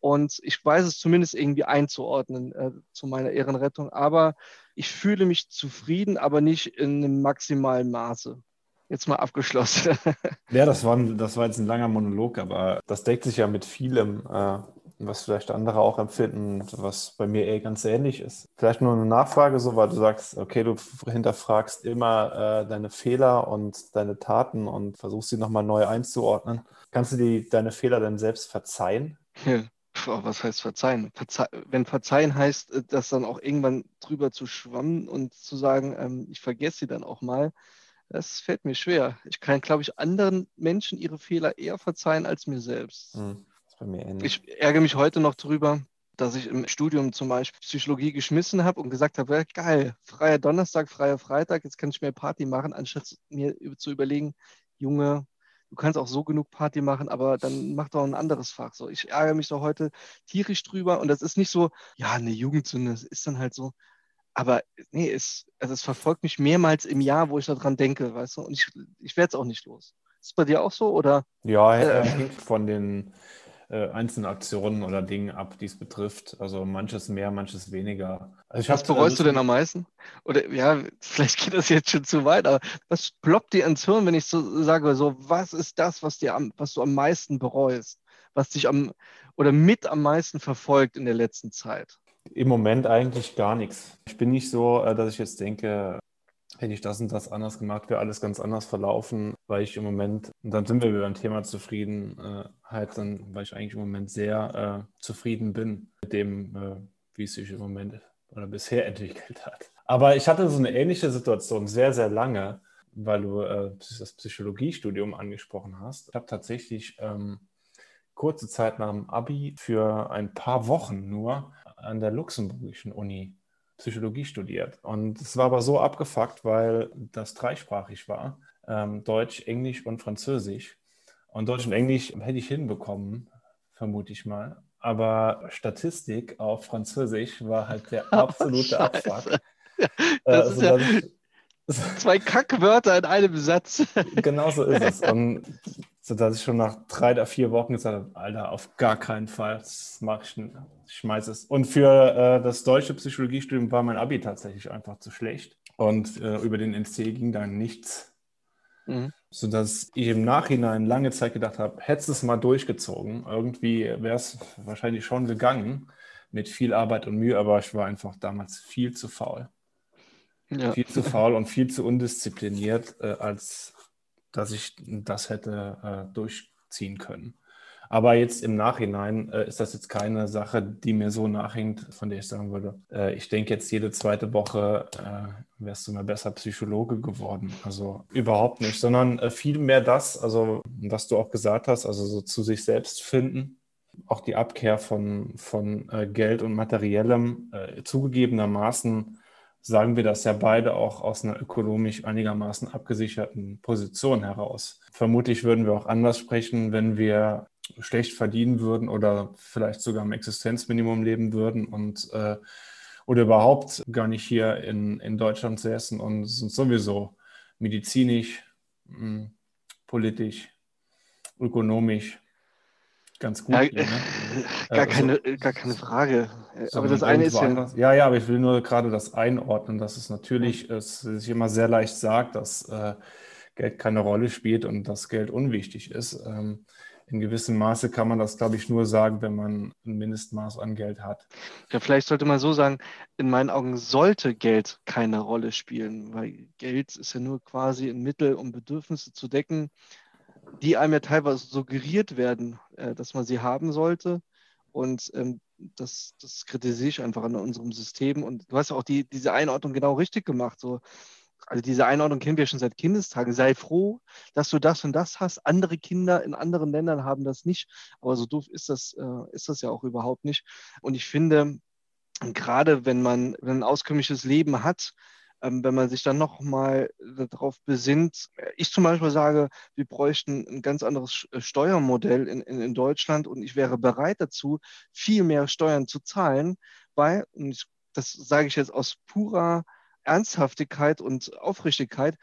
Speaker 1: Und ich weiß es zumindest irgendwie einzuordnen äh, zu meiner Ehrenrettung. Aber ich fühle mich zufrieden, aber nicht in einem maximalen Maße. Jetzt mal abgeschlossen. <laughs>
Speaker 2: ja, das war, das war jetzt ein langer Monolog, aber das deckt sich ja mit vielem, äh, was vielleicht andere auch empfinden, was bei mir eh ganz ähnlich ist. Vielleicht nur eine Nachfrage, so weil du sagst, okay, du hinterfragst immer äh, deine Fehler und deine Taten und versuchst sie nochmal neu einzuordnen. Kannst du die, deine Fehler denn selbst verzeihen?
Speaker 1: Ja. Was heißt verzeihen? Verze wenn verzeihen heißt, äh, das dann auch irgendwann drüber zu schwammen und zu sagen, ähm, ich vergesse sie dann auch mal, das fällt mir schwer. Ich kann, glaube ich, anderen Menschen ihre Fehler eher verzeihen als mir selbst. Hm, mir. Ich ärgere mich heute noch drüber, dass ich im Studium zum Beispiel Psychologie geschmissen habe und gesagt habe, ja, geil, freier Donnerstag, freier Freitag, jetzt kann ich mehr Party machen, anstatt mir zu überlegen, Junge, du kannst auch so genug Party machen, aber dann mach doch ein anderes Fach. So, ich ärgere mich doch heute tierisch drüber und das ist nicht so, ja, eine Jugendsünde, das ist dann halt so. Aber nee, es, also es verfolgt mich mehrmals im Jahr, wo ich daran denke, weißt du, und ich, ich werde es auch nicht los. Ist es bei dir auch so, oder?
Speaker 2: Ja, äh, von den äh, einzelnen Aktionen oder Dingen ab, die es betrifft. Also manches mehr, manches weniger.
Speaker 1: Also was bereust also, du denn am meisten? Oder ja, vielleicht geht das jetzt schon zu weit, aber was ploppt dir ins Hirn, wenn ich so sage, so was ist das, was dir am, was du am meisten bereust, was dich am oder mit am meisten verfolgt in der letzten Zeit?
Speaker 2: Im Moment eigentlich gar nichts. Ich bin nicht so, äh, dass ich jetzt denke, hätte ich das und das anders gemacht, wäre alles ganz anders verlaufen, weil ich im Moment, und dann sind wir beim Thema Zufriedenheit, dann, weil ich eigentlich im Moment sehr äh, zufrieden bin mit dem, äh, wie es sich im Moment oder bisher <laughs> entwickelt hat. Aber ich hatte so eine ähnliche Situation sehr, sehr lange, weil du äh, das Psychologiestudium angesprochen hast. Ich habe tatsächlich ähm, kurze Zeit nach dem Abi für ein paar Wochen nur an der Luxemburgischen Uni Psychologie studiert. Und es war aber so abgefuckt, weil das dreisprachig war. Ähm, Deutsch, Englisch und Französisch. Und Deutsch und Englisch hätte ich hinbekommen, vermute ich mal. Aber Statistik auf Französisch war halt der <laughs> absolute oh, Abfuck. <laughs>
Speaker 1: Das ist ja zwei Kackwörter in einem Satz.
Speaker 2: Genau so ist es. Und sodass ich schon nach drei oder vier Wochen gesagt habe, Alter, auf gar keinen Fall, das mache ich nicht. Ich schmeiße es. Und für äh, das deutsche Psychologiestudium war mein Abi tatsächlich einfach zu schlecht. Und äh, über den NC ging dann nichts. Mhm. Sodass ich im Nachhinein lange Zeit gedacht habe, hättest du es mal durchgezogen. Irgendwie wäre es wahrscheinlich schon gegangen mit viel Arbeit und Mühe, aber ich war einfach damals viel zu faul. Ja. Viel zu faul und viel zu undiszipliniert, äh, als dass ich das hätte äh, durchziehen können. Aber jetzt im Nachhinein äh, ist das jetzt keine Sache, die mir so nachhängt, von der ich sagen würde, äh, ich denke jetzt jede zweite Woche äh, wärst du mal besser Psychologe geworden. Also überhaupt nicht, sondern äh, vielmehr das, also was du auch gesagt hast, also so zu sich selbst finden. Auch die Abkehr von, von äh, Geld und Materiellem äh, zugegebenermaßen sagen wir das ja beide auch aus einer ökonomisch einigermaßen abgesicherten Position heraus. Vermutlich würden wir auch anders sprechen, wenn wir schlecht verdienen würden oder vielleicht sogar am Existenzminimum leben würden und äh, oder überhaupt gar nicht hier in, in Deutschland säßen und sind sowieso medizinisch, mh, hm, politisch, ökonomisch ganz gut. Ja,
Speaker 1: hier, ne? <laughs> gar, also, keine, gar keine Frage. Aber das eine ist
Speaker 2: ja. Ja, ja, aber ich will nur gerade das einordnen, dass es natürlich es sich immer sehr leicht sagt, dass äh, Geld keine Rolle spielt und dass Geld unwichtig ist. Ähm, in gewissem Maße kann man das, glaube ich, nur sagen, wenn man ein Mindestmaß an Geld hat.
Speaker 1: Ja, vielleicht sollte man so sagen, in meinen Augen sollte Geld keine Rolle spielen, weil Geld ist ja nur quasi ein Mittel, um Bedürfnisse zu decken, die einem ja teilweise suggeriert werden, äh, dass man sie haben sollte. Und ähm, das, das kritisiere ich einfach an unserem System. Und du hast ja auch die, diese Einordnung genau richtig gemacht. So. Also diese Einordnung kennen wir schon seit Kindestagen. Sei froh, dass du das und das hast. Andere Kinder in anderen Ländern haben das nicht. Aber so doof ist das, äh, ist das ja auch überhaupt nicht. Und ich finde, gerade wenn man, wenn ein auskömmliches Leben hat, wenn man sich dann nochmal darauf besinnt, ich zum Beispiel sage, wir bräuchten ein ganz anderes äh, Steuermodell in, in, in Deutschland und ich wäre bereit dazu, viel mehr Steuern zu zahlen, weil, und das sage ich jetzt aus purer Ernsthaftigkeit und Aufrichtigkeit,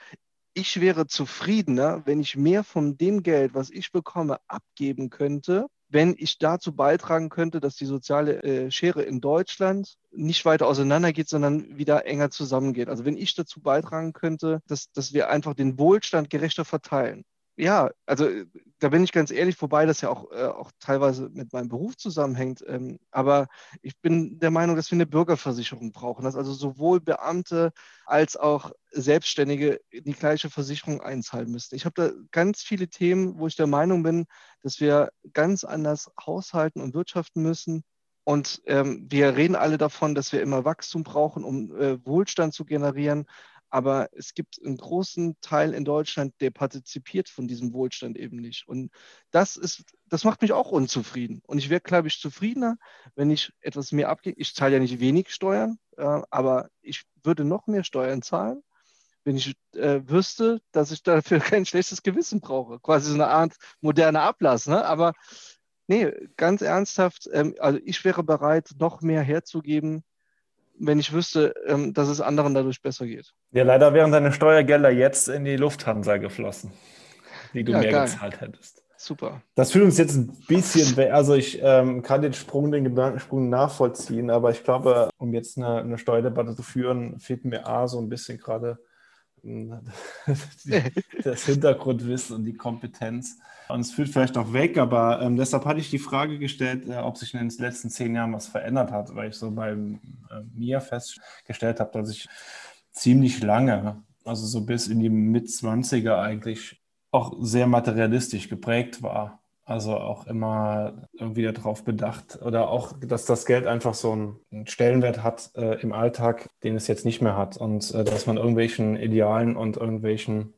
Speaker 1: ich wäre zufriedener, wenn ich mehr von dem Geld, was ich bekomme, abgeben könnte, wenn ich dazu beitragen könnte, dass die soziale äh, Schere in Deutschland nicht weiter auseinandergeht, sondern wieder enger zusammengeht. Also wenn ich dazu beitragen könnte, dass, dass wir einfach den Wohlstand gerechter verteilen ja, also äh, da bin ich ganz ehrlich, wobei das ja auch, äh, auch teilweise mit meinem Beruf zusammenhängt. Ähm, aber ich bin der Meinung, dass wir eine Bürgerversicherung brauchen, dass also sowohl Beamte als auch Selbstständige die gleiche Versicherung einzahlen müssten. Ich habe da ganz viele Themen, wo ich der Meinung bin, dass wir ganz anders haushalten und wirtschaften müssen. Und ähm, wir reden alle davon, dass wir immer Wachstum brauchen, um äh, Wohlstand zu generieren aber es gibt einen großen Teil in Deutschland, der partizipiert von diesem Wohlstand eben nicht. Und das ist, das macht mich auch unzufrieden. Und ich wäre, glaube ich, zufriedener, wenn ich etwas mehr abgebe. Ich zahle ja nicht wenig Steuern, äh, aber ich würde noch mehr Steuern zahlen, wenn ich äh, wüsste, dass ich dafür <laughs> kein schlechtes Gewissen brauche. Quasi so eine Art moderner Ablass. Ne? Aber nee, ganz ernsthaft, ähm, also ich wäre bereit, noch mehr herzugeben, wenn ich wüsste, ähm, dass es anderen dadurch besser geht.
Speaker 2: Ja, leider wären deine Steuergelder jetzt in die Lufthansa geflossen, die du ja, mehr geil. gezahlt hättest.
Speaker 1: Super.
Speaker 2: Das fühlt uns jetzt ein bisschen, also ich ähm, kann den Sprung, den Gedankensprung nachvollziehen, aber ich glaube, um jetzt eine, eine Steuerdebatte zu führen, fehlt mir A so ein bisschen gerade <laughs> das Hintergrundwissen und die Kompetenz. Und es führt vielleicht auch weg, aber ähm, deshalb hatte ich die Frage gestellt, äh, ob sich in den letzten zehn Jahren was verändert hat, weil ich so bei äh, mir festgestellt habe, dass ich ziemlich lange, also so bis in die Mitzwanziger eigentlich, auch sehr materialistisch geprägt war. Also auch immer irgendwie darauf bedacht oder auch, dass das Geld einfach so einen Stellenwert hat äh, im Alltag, den es jetzt nicht mehr hat und äh, dass man irgendwelchen Idealen und irgendwelchen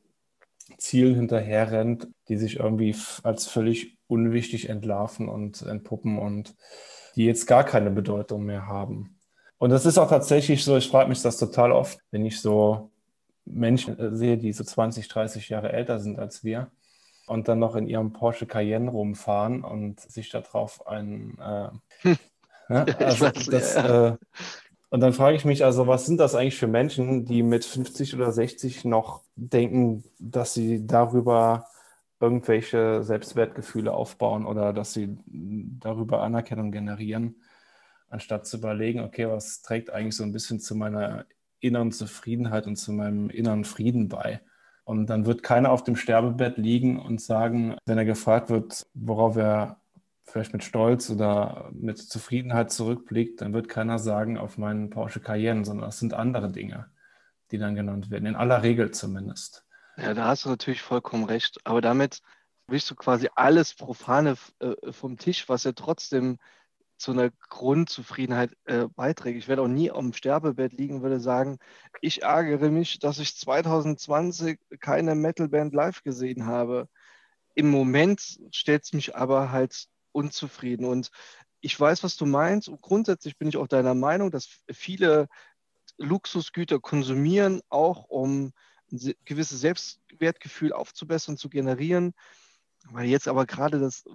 Speaker 2: Zielen hinterherrennt, die sich irgendwie als völlig unwichtig entlarven und entpuppen und die jetzt gar keine Bedeutung mehr haben. Und das ist auch tatsächlich so, ich frage mich das total oft, wenn ich so Menschen äh, sehe, die so 20, 30 Jahre älter sind als wir und dann noch in ihrem Porsche Cayenne rumfahren und sich darauf ein. Äh, hm. <laughs> ne? <laughs> also das, äh, und dann frage ich mich also, was sind das eigentlich für Menschen, die mit 50 oder 60 noch denken, dass sie darüber irgendwelche Selbstwertgefühle aufbauen oder dass sie darüber Anerkennung generieren, anstatt zu überlegen, okay, was trägt eigentlich so ein bisschen zu meiner inneren Zufriedenheit und zu meinem inneren Frieden bei? Und dann wird keiner auf dem Sterbebett liegen und sagen, wenn er gefragt wird, worauf er vielleicht mit Stolz oder mit Zufriedenheit zurückblickt, dann wird keiner sagen auf meinen Porsche Cayenne, sondern es sind andere Dinge, die dann genannt werden, in aller Regel zumindest.
Speaker 1: Ja, da hast du natürlich vollkommen recht. Aber damit wischst du quasi alles Profane äh, vom Tisch, was ja trotzdem zu einer Grundzufriedenheit äh, beiträgt. Ich werde auch nie am Sterbebett liegen würde sagen, ich ärgere mich, dass ich 2020 keine Metalband live gesehen habe. Im Moment stellt es mich aber halt unzufrieden. Und ich weiß, was du meinst. Und grundsätzlich bin ich auch deiner Meinung, dass viele Luxusgüter konsumieren, auch um ein gewisses Selbstwertgefühl aufzubessern, zu generieren. Weil jetzt aber gerade das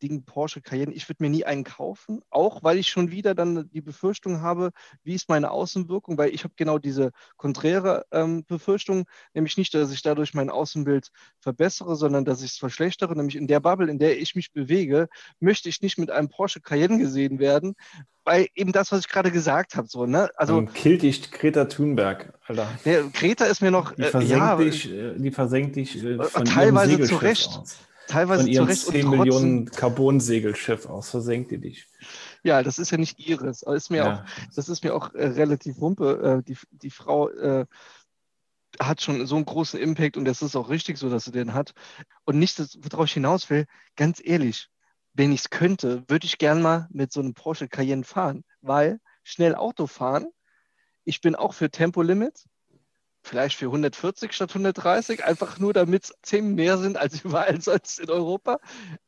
Speaker 1: Ding Porsche Cayenne, ich würde mir nie einen kaufen, auch weil ich schon wieder dann die Befürchtung habe, wie ist meine Außenwirkung, weil ich habe genau diese konträre ähm, Befürchtung, nämlich nicht, dass ich dadurch mein Außenbild verbessere, sondern dass ich es verschlechtere, nämlich in der Bubble, in der ich mich bewege, möchte ich nicht mit einem Porsche Cayenne gesehen werden, weil eben das, was ich gerade gesagt habe, so, ne?
Speaker 2: Also um, kill dich Greta Thunberg,
Speaker 1: Alter. Der Greta ist mir noch,
Speaker 2: die versenkt äh, ja, dich, äh, die versenkt dich äh,
Speaker 1: von teilweise zu Recht. Aus teilweise
Speaker 2: von ihrem zurecht 10 Millionen Carbon-Segelschiff aus versenkt ihr dich.
Speaker 1: Ja, das ist ja nicht ihres. Aber ist mir ja. auch, das ist mir auch äh, relativ wumpe. Äh, die, die Frau äh, hat schon so einen großen Impact und das ist auch richtig so, dass sie den hat. Und nicht, worauf ich hinaus will, ganz ehrlich, wenn ich es könnte, würde ich gern mal mit so einem Porsche Cayenne fahren, weil schnell Auto fahren, ich bin auch für Tempolimit, vielleicht für 140 statt 130, einfach nur damit es 10 mehr sind als überall sonst in Europa.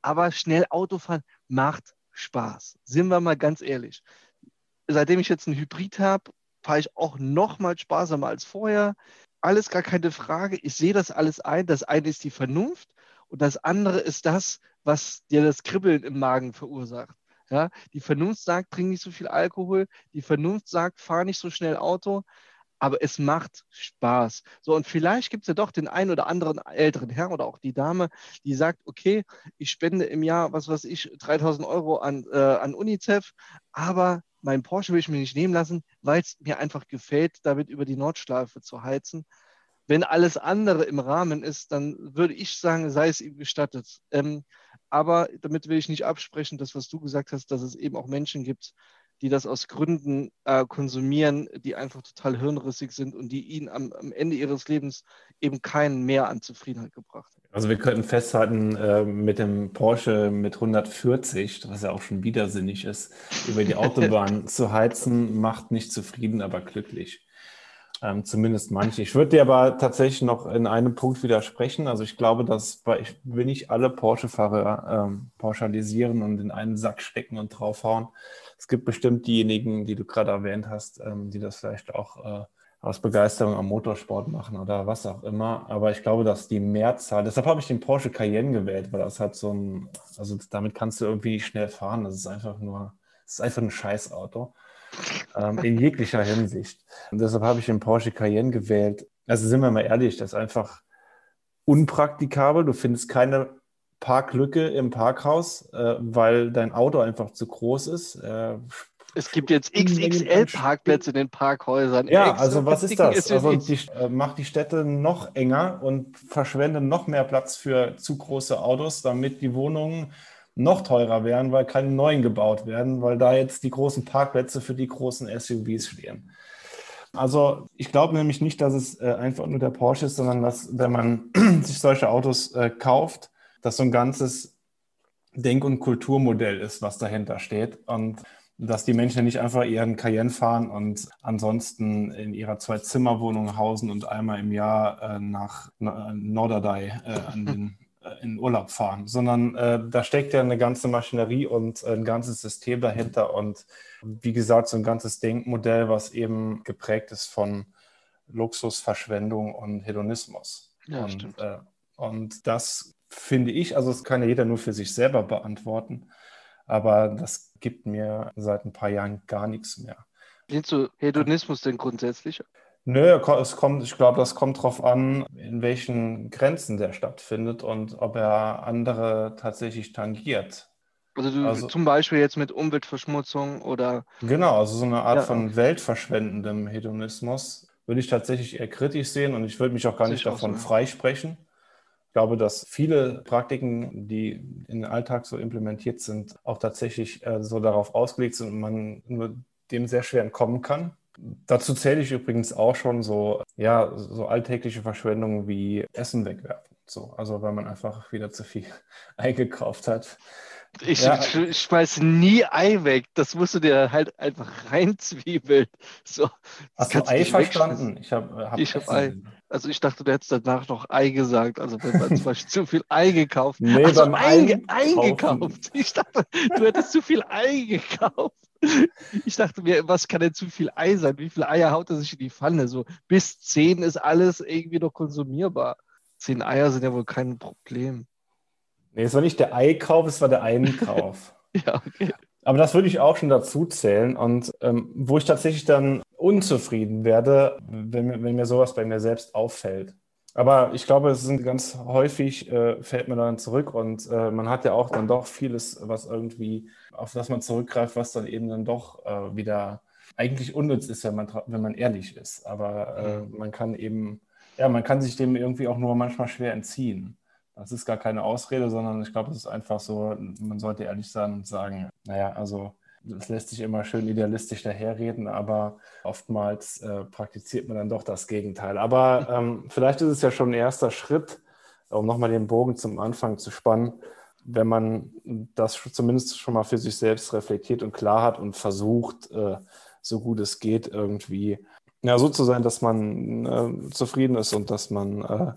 Speaker 1: Aber schnell Autofahren macht Spaß. Sind wir mal ganz ehrlich. Seitdem ich jetzt einen Hybrid habe, fahre ich auch noch mal sparsamer als vorher. Alles gar keine Frage. Ich sehe das alles ein. Das eine ist die Vernunft und das andere ist das, was dir das Kribbeln im Magen verursacht. Ja, die Vernunft sagt, trink nicht so viel Alkohol. Die Vernunft sagt, fahr nicht so schnell Auto. Aber es macht Spaß. So, und vielleicht gibt es ja doch den einen oder anderen älteren Herrn oder auch die Dame, die sagt, okay, ich spende im Jahr, was weiß ich, 3000 Euro an, äh, an UNICEF, aber mein Porsche will ich mir nicht nehmen lassen, weil es mir einfach gefällt, damit über die Nordschleife zu heizen. Wenn alles andere im Rahmen ist, dann würde ich sagen, sei es ihm gestattet. Ähm, aber damit will ich nicht absprechen, das, was du gesagt hast, dass es eben auch Menschen gibt, die das aus Gründen äh, konsumieren, die einfach total hirnrissig sind und die ihnen am, am, Ende ihres Lebens eben keinen mehr an Zufriedenheit gebracht haben.
Speaker 2: Also wir könnten festhalten, äh, mit dem Porsche mit 140, was ja auch schon widersinnig ist, über die <laughs> Autobahn zu heizen, macht nicht zufrieden, aber glücklich. Ähm, zumindest manche. Ich würde dir aber tatsächlich noch in einem Punkt widersprechen. Also ich glaube, dass ich will nicht alle Porsche-Fahrer ähm, pauschalisieren und in einen Sack stecken und draufhauen. Es gibt bestimmt diejenigen, die du gerade erwähnt hast, ähm, die das vielleicht auch äh, aus Begeisterung am Motorsport machen oder was auch immer. Aber ich glaube, dass die Mehrzahl, deshalb habe ich den Porsche Cayenne gewählt, weil das hat so ein, also damit kannst du irgendwie schnell fahren. Das ist einfach nur, das ist einfach ein Scheißauto. Ähm, in jeglicher Hinsicht. Und deshalb habe ich den Porsche Cayenne gewählt. Also sind wir mal ehrlich, das ist einfach unpraktikabel. Du findest keine Parklücke im Parkhaus, äh, weil dein Auto einfach zu groß ist. Äh,
Speaker 1: es gibt jetzt XXL-Parkplätze in den Parkhäusern.
Speaker 2: Ja, also was ist das? Also die, äh, macht die Städte noch enger und verschwendet noch mehr Platz für zu große Autos, damit die Wohnungen noch teurer werden, weil keine neuen gebaut werden, weil da jetzt die großen Parkplätze für die großen SUVs stehen. Also ich glaube nämlich nicht, dass es äh, einfach nur der Porsche ist, sondern dass, wenn man <clears throat> sich solche Autos äh, kauft, dass so ein ganzes Denk- und Kulturmodell ist, was dahinter steht. Und dass die Menschen nicht einfach ihren Cayenne fahren und ansonsten in ihrer Zwei-Zimmer-Wohnung hausen und einmal im Jahr äh, nach Norderdey an den, <laughs> in Urlaub fahren, sondern äh, da steckt ja eine ganze Maschinerie und ein ganzes System dahinter und wie gesagt, so ein ganzes Denkmodell, was eben geprägt ist von Luxus, Verschwendung und Hedonismus. Ja, und, stimmt. Äh, und das finde ich, also das kann ja jeder nur für sich selber beantworten, aber das gibt mir seit ein paar Jahren gar nichts mehr.
Speaker 1: Lehnst du Hedonismus denn grundsätzlich?
Speaker 2: Nö, es kommt, ich glaube, das kommt darauf an, in welchen Grenzen der stattfindet und ob er andere tatsächlich tangiert.
Speaker 1: Also, du, also zum Beispiel jetzt mit Umweltverschmutzung oder.
Speaker 2: Genau, also so eine Art ja, von weltverschwendendem Hedonismus würde ich tatsächlich eher kritisch sehen und ich würde mich auch gar nicht davon freisprechen glaube, dass viele Praktiken, die in den Alltag so implementiert sind, auch tatsächlich äh, so darauf ausgelegt sind und man nur dem sehr schwer entkommen kann. Dazu zähle ich übrigens auch schon so, ja, so alltägliche Verschwendungen wie Essen wegwerfen. So, also weil man einfach wieder zu viel <laughs> eingekauft hat.
Speaker 1: Ich, ja. schmeiße nie Ei weg. Das musst du dir halt einfach <laughs> reinzwiebeln. So,
Speaker 2: Hast du Ei verstanden?
Speaker 1: Ich habe hab ich hab Ei. Also ich dachte, du hättest danach noch Ei gesagt. Also wenn man zum Beispiel <laughs> zu viel Ei gekauft.
Speaker 2: Nee,
Speaker 1: also
Speaker 2: beim Ei,
Speaker 1: eingekauft. Ich dachte, du hättest zu viel Ei gekauft. <laughs> Ich dachte mir, was kann denn zu viel Ei sein? Wie viele Eier haut er sich in die Pfanne? So bis zehn ist alles irgendwie noch konsumierbar. Zehn Eier sind ja wohl kein Problem.
Speaker 2: Nee, es war nicht der Eikauf, es war der Einkauf. <laughs>
Speaker 1: ja, okay.
Speaker 2: Aber das würde ich auch schon dazu zählen. Und ähm, wo ich tatsächlich dann unzufrieden werde, wenn, wenn, mir sowas bei mir selbst auffällt. Aber ich glaube, es sind ganz häufig, äh, fällt man dann zurück und äh, man hat ja auch dann doch vieles, was irgendwie, auf das man zurückgreift, was dann eben dann doch äh, wieder eigentlich unnütz ist, wenn man, wenn man ehrlich ist. Aber äh, man kann eben, ja, man kann sich dem irgendwie auch nur manchmal schwer entziehen. Das ist gar keine Ausrede, sondern ich glaube, es ist einfach so, man sollte ehrlich sein und sagen, naja, also das lässt sich immer schön idealistisch daherreden, aber oftmals äh, praktiziert man dann doch das Gegenteil. Aber ähm, vielleicht ist es ja schon ein erster Schritt, um nochmal den Bogen zum Anfang zu spannen, wenn man das zumindest schon mal für sich selbst reflektiert und klar hat und versucht, äh, so gut es geht, irgendwie ja, so zu sein, dass man äh, zufrieden ist und dass man äh,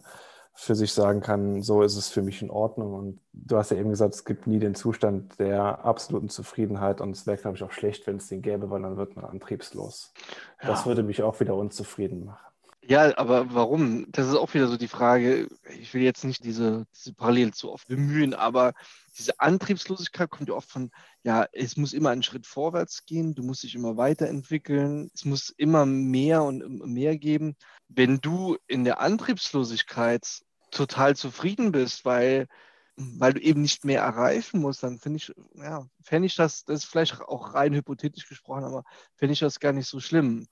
Speaker 2: für sich sagen kann, so ist es für mich in Ordnung. Und du hast ja eben gesagt, es gibt nie den Zustand der absoluten Zufriedenheit und es wäre, glaube ich, auch schlecht, wenn es den gäbe, weil dann wird man antriebslos. Ja. Das würde mich auch wieder unzufrieden machen.
Speaker 1: Ja, aber warum? Das ist auch wieder so die Frage. Ich will jetzt nicht diese, diese Parallele zu oft bemühen, aber diese Antriebslosigkeit kommt ja oft von, ja, es muss immer einen Schritt vorwärts gehen, du musst dich immer weiterentwickeln, es muss immer mehr und mehr geben. Wenn du in der Antriebslosigkeit total zufrieden bist, weil, weil du eben nicht mehr erreichen musst, dann finde ich, ja, fände ich das, das ist vielleicht auch rein hypothetisch gesprochen, aber fände ich das gar nicht so schlimm.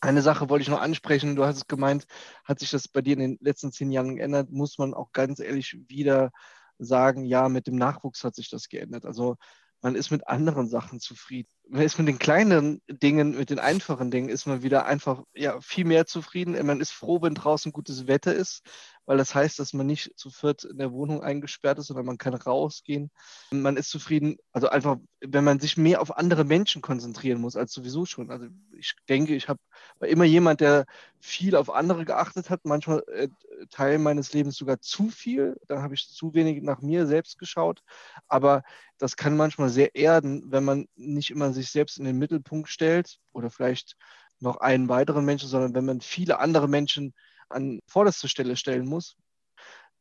Speaker 1: Eine Sache wollte ich noch ansprechen. Du hast es gemeint, hat sich das bei dir in den letzten zehn Jahren geändert? Muss man auch ganz ehrlich wieder sagen, ja, mit dem Nachwuchs hat sich das geändert. Also man ist mit anderen Sachen zufrieden. Man ist mit den kleinen Dingen, mit den einfachen Dingen, ist man wieder einfach ja, viel mehr zufrieden. Man ist froh, wenn draußen gutes Wetter ist, weil das heißt, dass man nicht zu viert in der Wohnung eingesperrt ist, sondern man kann rausgehen. Man ist zufrieden, also einfach, wenn man sich mehr auf andere Menschen konzentrieren muss, als sowieso schon. Also ich denke, ich habe, immer jemand, der viel auf andere geachtet hat, manchmal äh, Teil meines Lebens sogar zu viel. Dann habe ich zu wenig nach mir selbst geschaut. Aber das kann manchmal sehr erden, wenn man nicht immer sich selbst in den Mittelpunkt stellt oder vielleicht noch einen weiteren Menschen, sondern wenn man viele andere Menschen an vorderste Stelle stellen muss,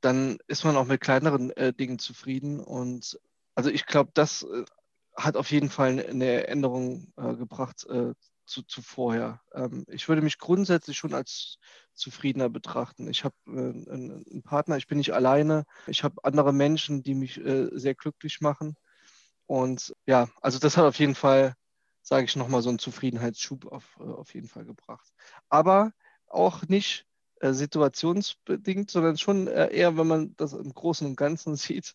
Speaker 1: dann ist man auch mit kleineren äh, Dingen zufrieden. Und also ich glaube, das äh, hat auf jeden Fall eine Änderung äh, gebracht äh, zu, zu vorher. Ähm, ich würde mich grundsätzlich schon als zufriedener betrachten. Ich habe äh, einen, einen, Partner, ich bin nicht alleine. Ich habe andere Menschen, die mich äh, sehr glücklich machen. Und ja, also das hat auf jeden Fall, sage ich nochmal, so einen Zufriedenheitsschub auf, auf jeden Fall gebracht. Aber auch nicht äh, situationsbedingt, sondern schon äh, eher, wenn man das im Großen und Ganzen <laughs> sieht,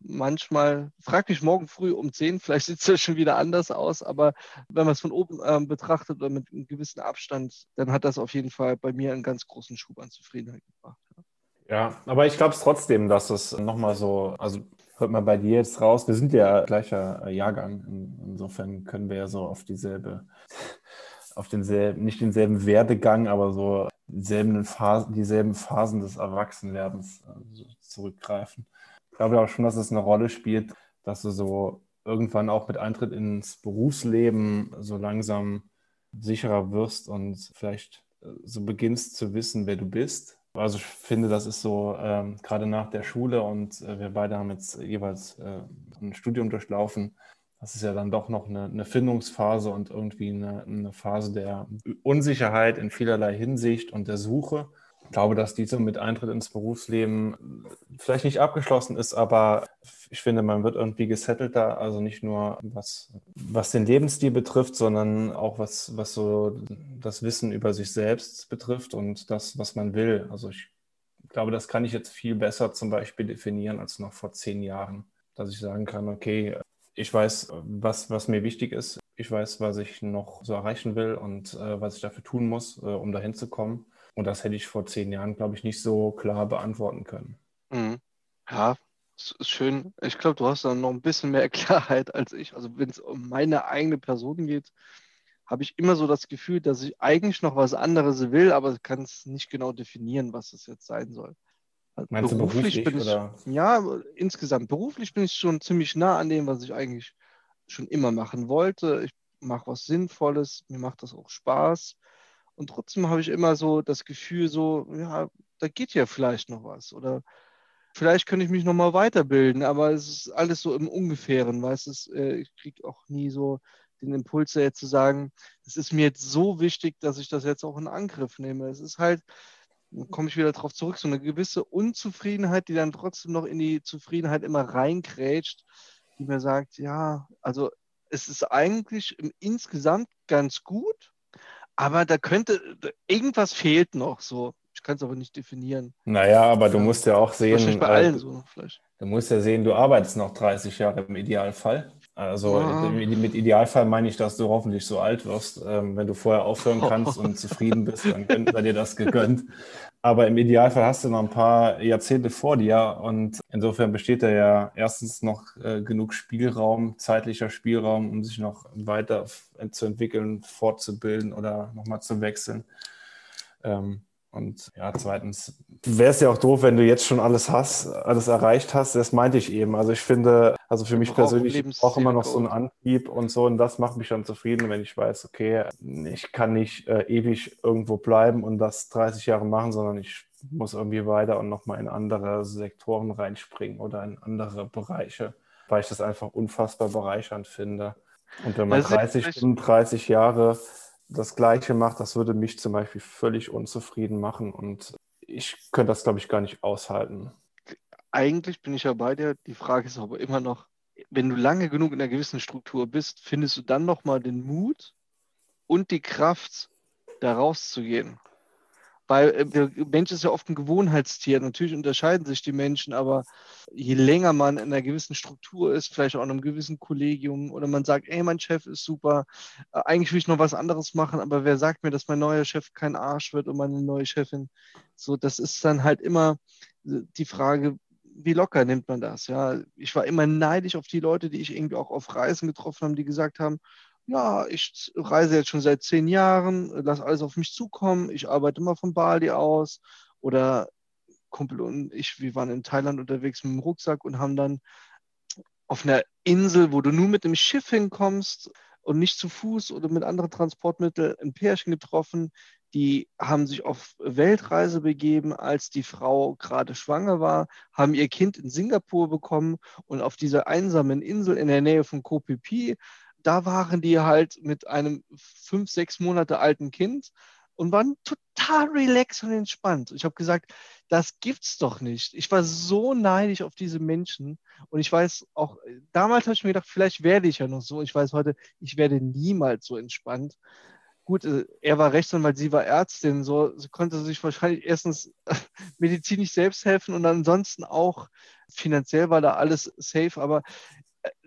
Speaker 1: manchmal, frag mich morgen früh um 10, vielleicht sieht es ja schon wieder anders aus, aber wenn man es von oben ähm, betrachtet oder mit einem gewissen Abstand, dann hat das auf jeden Fall bei mir einen ganz großen Schub an Zufriedenheit gebracht.
Speaker 2: Ja, ja aber ich glaube es trotzdem, dass es nochmal so, also hört man bei dir jetzt raus, wir sind ja gleicher Jahrgang, insofern können wir ja so auf dieselbe, <laughs> auf denselben, nicht denselben Werdegang, aber so dieselben Phasen, dieselben Phasen des Erwachsenwerdens äh, zurückgreifen glaube auch schon, dass es eine Rolle spielt, dass du so irgendwann auch mit Eintritt ins Berufsleben so langsam sicherer wirst und vielleicht äh, so beginnst zu wissen, wer du bist. Also ich finde, das ist so ähm, gerade nach der Schule und äh, wir beide haben jetzt jeweils äh, ein Studium durchlaufen. Das ist ja dann doch noch eine, eine Findungsphase und irgendwie eine, eine Phase der Unsicherheit in vielerlei Hinsicht und der Suche. Ich glaube, dass diese mit Eintritt ins Berufsleben vielleicht nicht abgeschlossen ist, aber ich finde, man wird irgendwie gesettelter, also nicht nur was, was den Lebensstil betrifft, sondern auch was, was so das Wissen über sich selbst betrifft und das, was man will. Also ich glaube, das kann ich jetzt viel besser zum Beispiel definieren als noch vor zehn Jahren, dass ich sagen kann, okay, ich weiß, was, was mir wichtig ist. Ich weiß, was ich noch so erreichen will und äh, was ich dafür tun muss, äh, um dahin zu kommen. Und das hätte ich vor zehn Jahren, glaube ich, nicht so klar beantworten können.
Speaker 1: Mhm. Ja, ist schön. Ich glaube, du hast da noch ein bisschen mehr <laughs> Klarheit als ich. Also wenn es um meine eigene Person geht, habe ich immer so das Gefühl, dass ich eigentlich noch was anderes will, aber kann es nicht genau definieren, was es jetzt sein soll.
Speaker 2: Also Meinst beruflich, du beruflich bin ich, oder?
Speaker 1: ja, insgesamt beruflich bin ich schon ziemlich nah an dem, was ich eigentlich schon immer machen wollte. Ich mache was Sinnvolles, mir macht das auch Spaß. Und trotzdem habe ich immer so das Gefühl, so, ja, da geht ja vielleicht noch was. Oder vielleicht könnte ich mich noch mal weiterbilden, aber es ist alles so im Ungefähren, weißt du, äh, ich kriege auch nie so den Impuls jetzt zu sagen, es ist mir jetzt so wichtig, dass ich das jetzt auch in Angriff nehme. Es ist halt, komme ich wieder darauf zurück, so eine gewisse Unzufriedenheit, die dann trotzdem noch in die Zufriedenheit immer reinkrätscht, die mir sagt, ja, also es ist eigentlich im insgesamt ganz gut, aber da könnte, irgendwas fehlt noch so. Ich kann es aber nicht definieren.
Speaker 2: Naja, aber du musst ja auch sehen.
Speaker 1: Wahrscheinlich bei äh, allen so, vielleicht.
Speaker 2: Du musst ja sehen, du arbeitest noch 30 Jahre im Idealfall. Also ah. mit Idealfall meine ich, dass du hoffentlich so alt wirst. Ähm, wenn du vorher aufhören kannst und <laughs> zufrieden bist, dann sei dir das gegönnt. Aber im Idealfall hast du noch ein paar Jahrzehnte vor dir und insofern besteht da ja erstens noch äh, genug Spielraum, zeitlicher Spielraum, um sich noch weiter zu entwickeln, fortzubilden oder nochmal zu wechseln. Ähm, und ja, zweitens wäre es ja auch doof, wenn du jetzt schon alles hast, alles erreicht hast. Das meinte ich eben. Also ich finde, also für mich persönlich auch immer noch so einen Antrieb und so. Und das macht mich dann zufrieden, wenn ich weiß, okay, ich kann nicht äh, ewig irgendwo bleiben und das 30 Jahre machen, sondern ich muss irgendwie weiter und nochmal in andere Sektoren reinspringen oder in andere Bereiche. weil ich das einfach unfassbar bereichernd finde. Und wenn man 30, 35 Jahre das Gleiche macht, das würde mich zum Beispiel völlig unzufrieden machen und ich könnte das, glaube ich, gar nicht aushalten.
Speaker 1: Eigentlich bin ich ja bei dir. Die Frage ist aber immer noch, wenn du lange genug in einer gewissen Struktur bist, findest du dann nochmal den Mut und die Kraft, da rauszugehen? Weil äh, der Mensch ist ja oft ein Gewohnheitstier. Natürlich unterscheiden sich die Menschen, aber je länger man in einer gewissen Struktur ist, vielleicht auch in einem gewissen Kollegium oder man sagt, ey, mein Chef ist super, äh, eigentlich will ich noch was anderes machen, aber wer sagt mir, dass mein neuer Chef kein Arsch wird und meine neue Chefin? So, das ist dann halt immer äh, die Frage, wie locker nimmt man das? Ja, ich war immer neidisch auf die Leute, die ich irgendwie auch auf Reisen getroffen habe, die gesagt haben, ja, ich reise jetzt schon seit zehn Jahren, lass alles auf mich zukommen, ich arbeite immer von Bali aus. Oder Kumpel und ich, wir waren in Thailand unterwegs mit dem Rucksack und haben dann auf einer Insel, wo du nur mit dem Schiff hinkommst und nicht zu Fuß oder mit anderen Transportmitteln, ein Pärchen getroffen, die haben sich auf Weltreise begeben, als die Frau gerade schwanger war, haben ihr Kind in Singapur bekommen und auf dieser einsamen Insel in der Nähe von Koh Phi Phi da waren die halt mit einem fünf, sechs Monate alten Kind und waren total relaxed und entspannt. Ich habe gesagt, das gibt's doch nicht. Ich war so neidisch auf diese Menschen und ich weiß auch, damals habe ich mir gedacht, vielleicht werde ich ja noch so. Ich weiß heute, ich werde niemals so entspannt. Gut, äh, er war Rechtsanwalt, sie war Ärztin, so sie konnte sich wahrscheinlich erstens <laughs> medizinisch selbst helfen und ansonsten auch finanziell war da alles safe, aber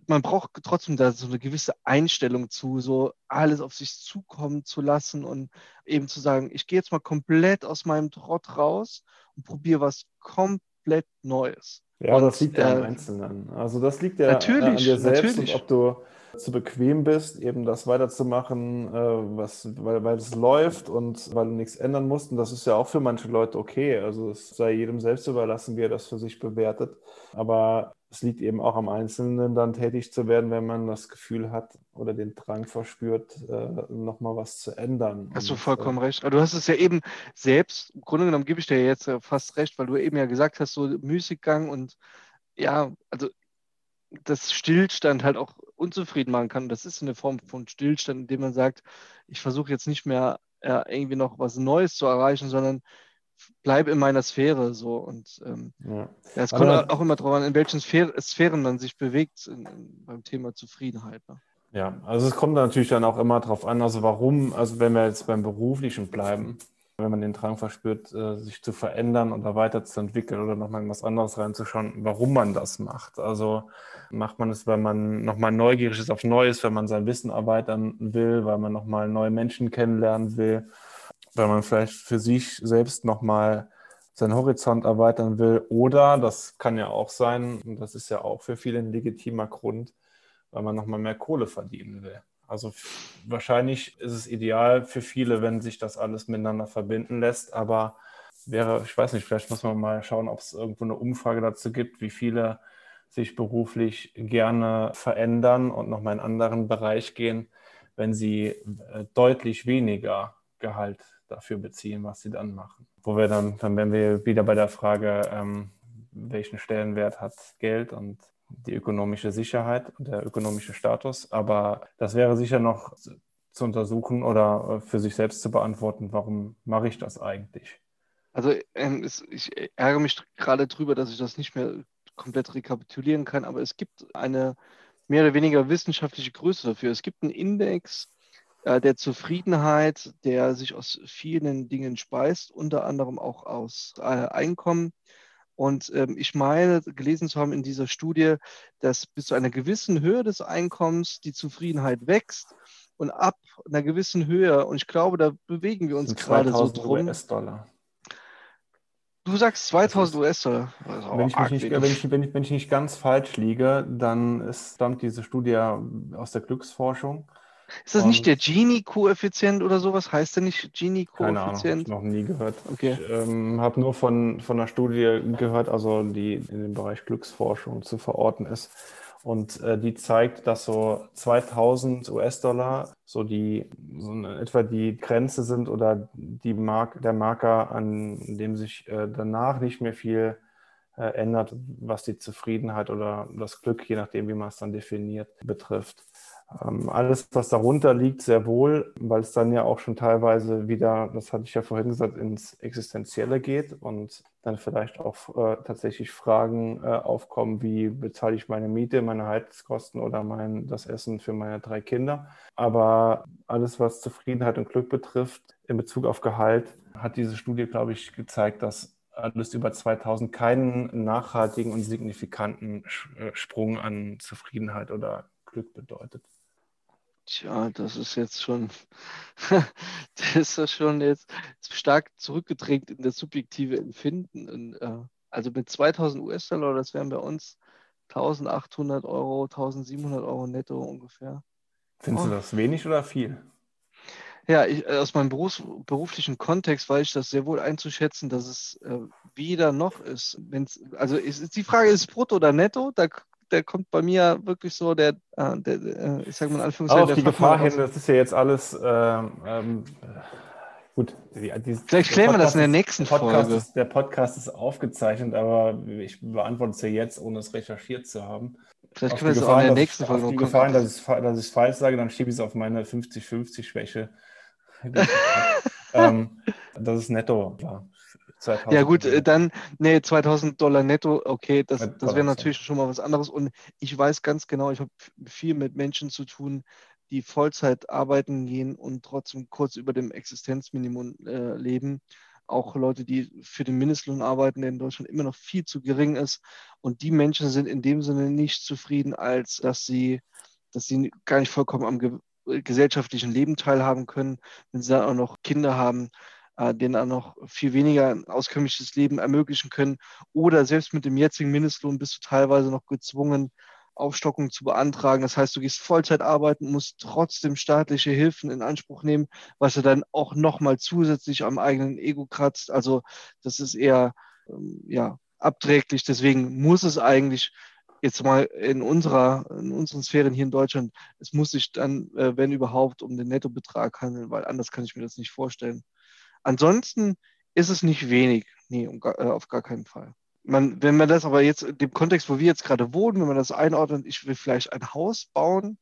Speaker 1: man braucht trotzdem da so eine gewisse Einstellung zu, so alles auf sich zukommen zu lassen und eben zu sagen, ich gehe jetzt mal komplett aus meinem Trott raus und probiere was komplett Neues.
Speaker 2: Ja, und, das liegt ja äh, am Einzelnen. Also das liegt ja
Speaker 1: natürlich, an
Speaker 2: dir selbst
Speaker 1: natürlich.
Speaker 2: und ob du zu bequem bist, eben das weiterzumachen, äh, was, weil, weil es läuft und weil du nichts ändern musst. Und das ist ja auch für manche Leute okay. Also es sei jedem selbst überlassen, wie er das für sich bewertet. Aber es liegt eben auch am Einzelnen, dann tätig zu werden, wenn man das Gefühl hat oder den Drang verspürt, äh, nochmal was zu ändern.
Speaker 1: Hast du vollkommen und, recht. Aber du hast es ja eben selbst, im Grunde genommen gebe ich dir jetzt fast recht, weil du eben ja gesagt hast, so Müßiggang und ja, also das Stillstand halt auch unzufrieden machen kann. Das ist eine Form von Stillstand, indem man sagt, ich versuche jetzt nicht mehr äh, irgendwie noch was Neues zu erreichen, sondern bleibe in meiner Sphäre so. Und ähm, ja. ja es kommt Aber, auch immer darauf an, in welchen Sphären, Sphären man sich bewegt in, in, beim Thema Zufriedenheit. Ne?
Speaker 2: Ja, also es kommt natürlich dann auch immer darauf an, also warum, also wenn wir jetzt beim Beruflichen bleiben, wenn man den Drang verspürt, äh, sich zu verändern oder weiterzuentwickeln oder nochmal in was anderes reinzuschauen, warum man das macht. Also macht man es, weil man nochmal neugierig ist auf Neues, wenn man sein Wissen erweitern will, weil man nochmal neue Menschen kennenlernen will weil man vielleicht für sich selbst nochmal seinen Horizont erweitern will. Oder, das kann ja auch sein, und das ist ja auch für viele ein legitimer Grund, weil man nochmal mehr Kohle verdienen will. Also wahrscheinlich ist es ideal für viele, wenn sich das alles miteinander verbinden lässt, aber wäre, ich weiß nicht, vielleicht muss man mal schauen, ob es irgendwo eine Umfrage dazu gibt, wie viele sich beruflich gerne verändern und nochmal in einen anderen Bereich gehen, wenn sie äh, deutlich weniger Gehalt dafür beziehen, was sie dann machen. Wo wir dann, dann wären wir wieder bei der Frage, ähm, welchen Stellenwert hat Geld und die ökonomische Sicherheit und der ökonomische Status. Aber das wäre sicher noch zu untersuchen oder für sich selbst zu beantworten, warum mache ich das eigentlich?
Speaker 1: Also ähm, es, ich ärgere mich gerade drüber, dass ich das nicht mehr komplett rekapitulieren kann, aber es gibt eine mehr oder weniger wissenschaftliche Größe dafür. Es gibt einen Index äh, der Zufriedenheit, der sich aus vielen Dingen speist, unter anderem auch aus äh, Einkommen. Und ähm, ich meine, gelesen zu haben in dieser Studie, dass bis zu einer gewissen Höhe des Einkommens die Zufriedenheit wächst und ab einer gewissen Höhe, und ich glaube, da bewegen wir uns gerade so drum. US-Dollar. Du sagst 2000 US-Dollar.
Speaker 2: Wenn, ich wenn, ich, wenn, ich, wenn ich nicht ganz falsch liege, dann stammt diese Studie aus der Glücksforschung.
Speaker 1: Ist das und nicht der Gini-Koeffizient oder sowas? Heißt der nicht Gini-Koeffizient?
Speaker 2: Keine Ahnung, noch nie gehört. Okay. Ich ähm, habe nur von, von einer Studie gehört, also die in dem Bereich Glücksforschung zu verorten ist. Und äh, die zeigt, dass so 2000 US-Dollar so die so etwa die Grenze sind oder die Mark, der Marker, an dem sich äh, danach nicht mehr viel äh, ändert, was die Zufriedenheit oder das Glück, je nachdem, wie man es dann definiert, betrifft. Ähm, alles, was darunter liegt, sehr wohl, weil es dann ja auch schon teilweise wieder, das hatte ich ja vorhin gesagt, ins Existenzielle geht und dann vielleicht auch äh, tatsächlich Fragen äh, aufkommen, wie bezahle ich meine Miete, meine Heizkosten oder mein, das Essen für meine drei Kinder. Aber alles, was Zufriedenheit und Glück betrifft, in Bezug auf Gehalt, hat diese Studie, glaube ich, gezeigt, dass alles über 2000 keinen nachhaltigen und signifikanten äh, Sprung an Zufriedenheit oder Glück bedeutet.
Speaker 1: Tja, das ist jetzt schon, <laughs> das ist ja schon jetzt stark zurückgedrängt in das subjektive Empfinden. Und, äh, also mit 2000 US-Dollar, das wären bei uns 1800 Euro, 1700 Euro netto ungefähr.
Speaker 2: Findest oh. du das wenig oder viel?
Speaker 1: Ja, ich, äh, aus meinem Berufs-, beruflichen Kontext weiß ich das sehr wohl einzuschätzen, dass es äh, weder noch ist. Wenn's, also ist, die Frage ist brutto oder netto, da der kommt bei mir wirklich so, der, äh, der äh, ich sage mal in Anführungszeichen.
Speaker 2: auf die Gefahr hin, das ist ja jetzt alles ähm, ähm, gut.
Speaker 1: Die, die, Vielleicht klären wir das in der nächsten
Speaker 2: Podcast
Speaker 1: Folge.
Speaker 2: Ist, der Podcast ist aufgezeichnet, aber ich beantworte es ja jetzt, ohne es recherchiert zu haben.
Speaker 1: Vielleicht können wir es auch in der nächsten Folge
Speaker 2: Auf die Gefahr, dass ich, dass ich es falsch sage, dann schiebe ich es auf meine 50-50-Schwäche. <laughs> ähm, dass es netto war.
Speaker 1: 2000 ja gut, äh, dann, nee, 2000 Dollar netto, okay, das, das wäre natürlich schon mal was anderes. Und ich weiß ganz genau, ich habe viel mit Menschen zu tun, die Vollzeit arbeiten gehen und trotzdem kurz über dem Existenzminimum äh, leben. Auch Leute, die für den Mindestlohn arbeiten, der in Deutschland immer noch viel zu gering ist. Und die Menschen sind in dem Sinne nicht zufrieden, als dass sie, dass sie gar nicht vollkommen am ge gesellschaftlichen Leben teilhaben können, wenn sie dann auch noch Kinder haben äh, denen auch noch viel weniger ein auskömmliches Leben ermöglichen können. Oder selbst mit dem jetzigen Mindestlohn bist du teilweise noch gezwungen, Aufstockung zu beantragen. Das heißt, du gehst Vollzeit arbeiten, musst trotzdem staatliche Hilfen in Anspruch nehmen, was du dann auch nochmal zusätzlich am eigenen Ego kratzt. Also das ist eher ähm, ja, abträglich. Deswegen muss es eigentlich jetzt mal in unserer, in unseren Sphären hier in Deutschland, es muss sich dann, äh, wenn überhaupt, um den Nettobetrag handeln, weil anders kann ich mir das nicht vorstellen. Ansonsten ist es nicht wenig. Nee, um, äh, auf gar keinen Fall. Man, wenn man das aber jetzt in dem Kontext, wo wir jetzt gerade wohnen, wenn man das einordnet, ich will vielleicht ein Haus bauen,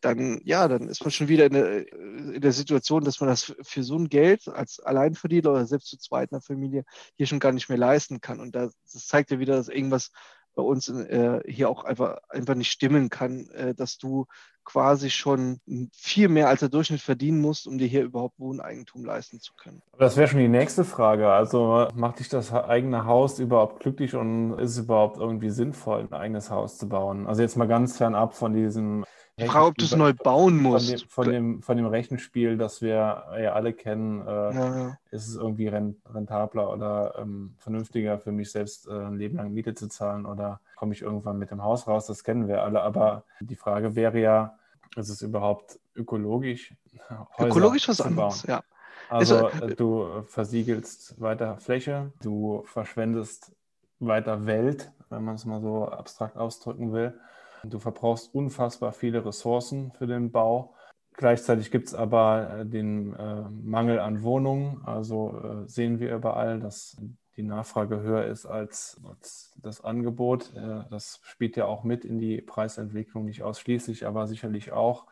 Speaker 1: dann ja, dann ist man schon wieder in der, in der Situation, dass man das für so ein Geld als Alleinverdiener oder selbst zu zweit in der Familie hier schon gar nicht mehr leisten kann. Und das, das zeigt ja wieder, dass irgendwas bei uns äh, hier auch einfach, einfach nicht stimmen kann, äh, dass du quasi schon viel mehr als der Durchschnitt verdienen musst, um dir hier überhaupt Wohneigentum leisten zu können.
Speaker 2: Das wäre schon die nächste Frage. Also macht dich das eigene Haus überhaupt glücklich und ist es überhaupt irgendwie sinnvoll, ein eigenes Haus zu bauen? Also jetzt mal ganz fernab von diesem
Speaker 1: ich frage, ob du es neu bauen musst.
Speaker 2: Von dem, von dem, von dem, Rechenspiel, das wir ja alle kennen, äh, ja, ja. ist es irgendwie rentabler oder ähm, vernünftiger für mich selbst, äh, ein Leben lang Miete zu zahlen oder komme ich irgendwann mit dem Haus raus? Das kennen wir alle. Aber die Frage wäre ja, ist es überhaupt ökologisch?
Speaker 1: Häuser ökologisch was anderes, ja.
Speaker 2: Also äh, du versiegelst weiter Fläche, du verschwendest weiter Welt, wenn man es mal so abstrakt ausdrücken will. Du verbrauchst unfassbar viele Ressourcen für den Bau. Gleichzeitig gibt es aber äh, den äh, Mangel an Wohnungen. Also äh, sehen wir überall, dass die Nachfrage höher ist als, als das Angebot. Äh, das spielt ja auch mit in die Preisentwicklung, nicht ausschließlich, aber sicherlich auch.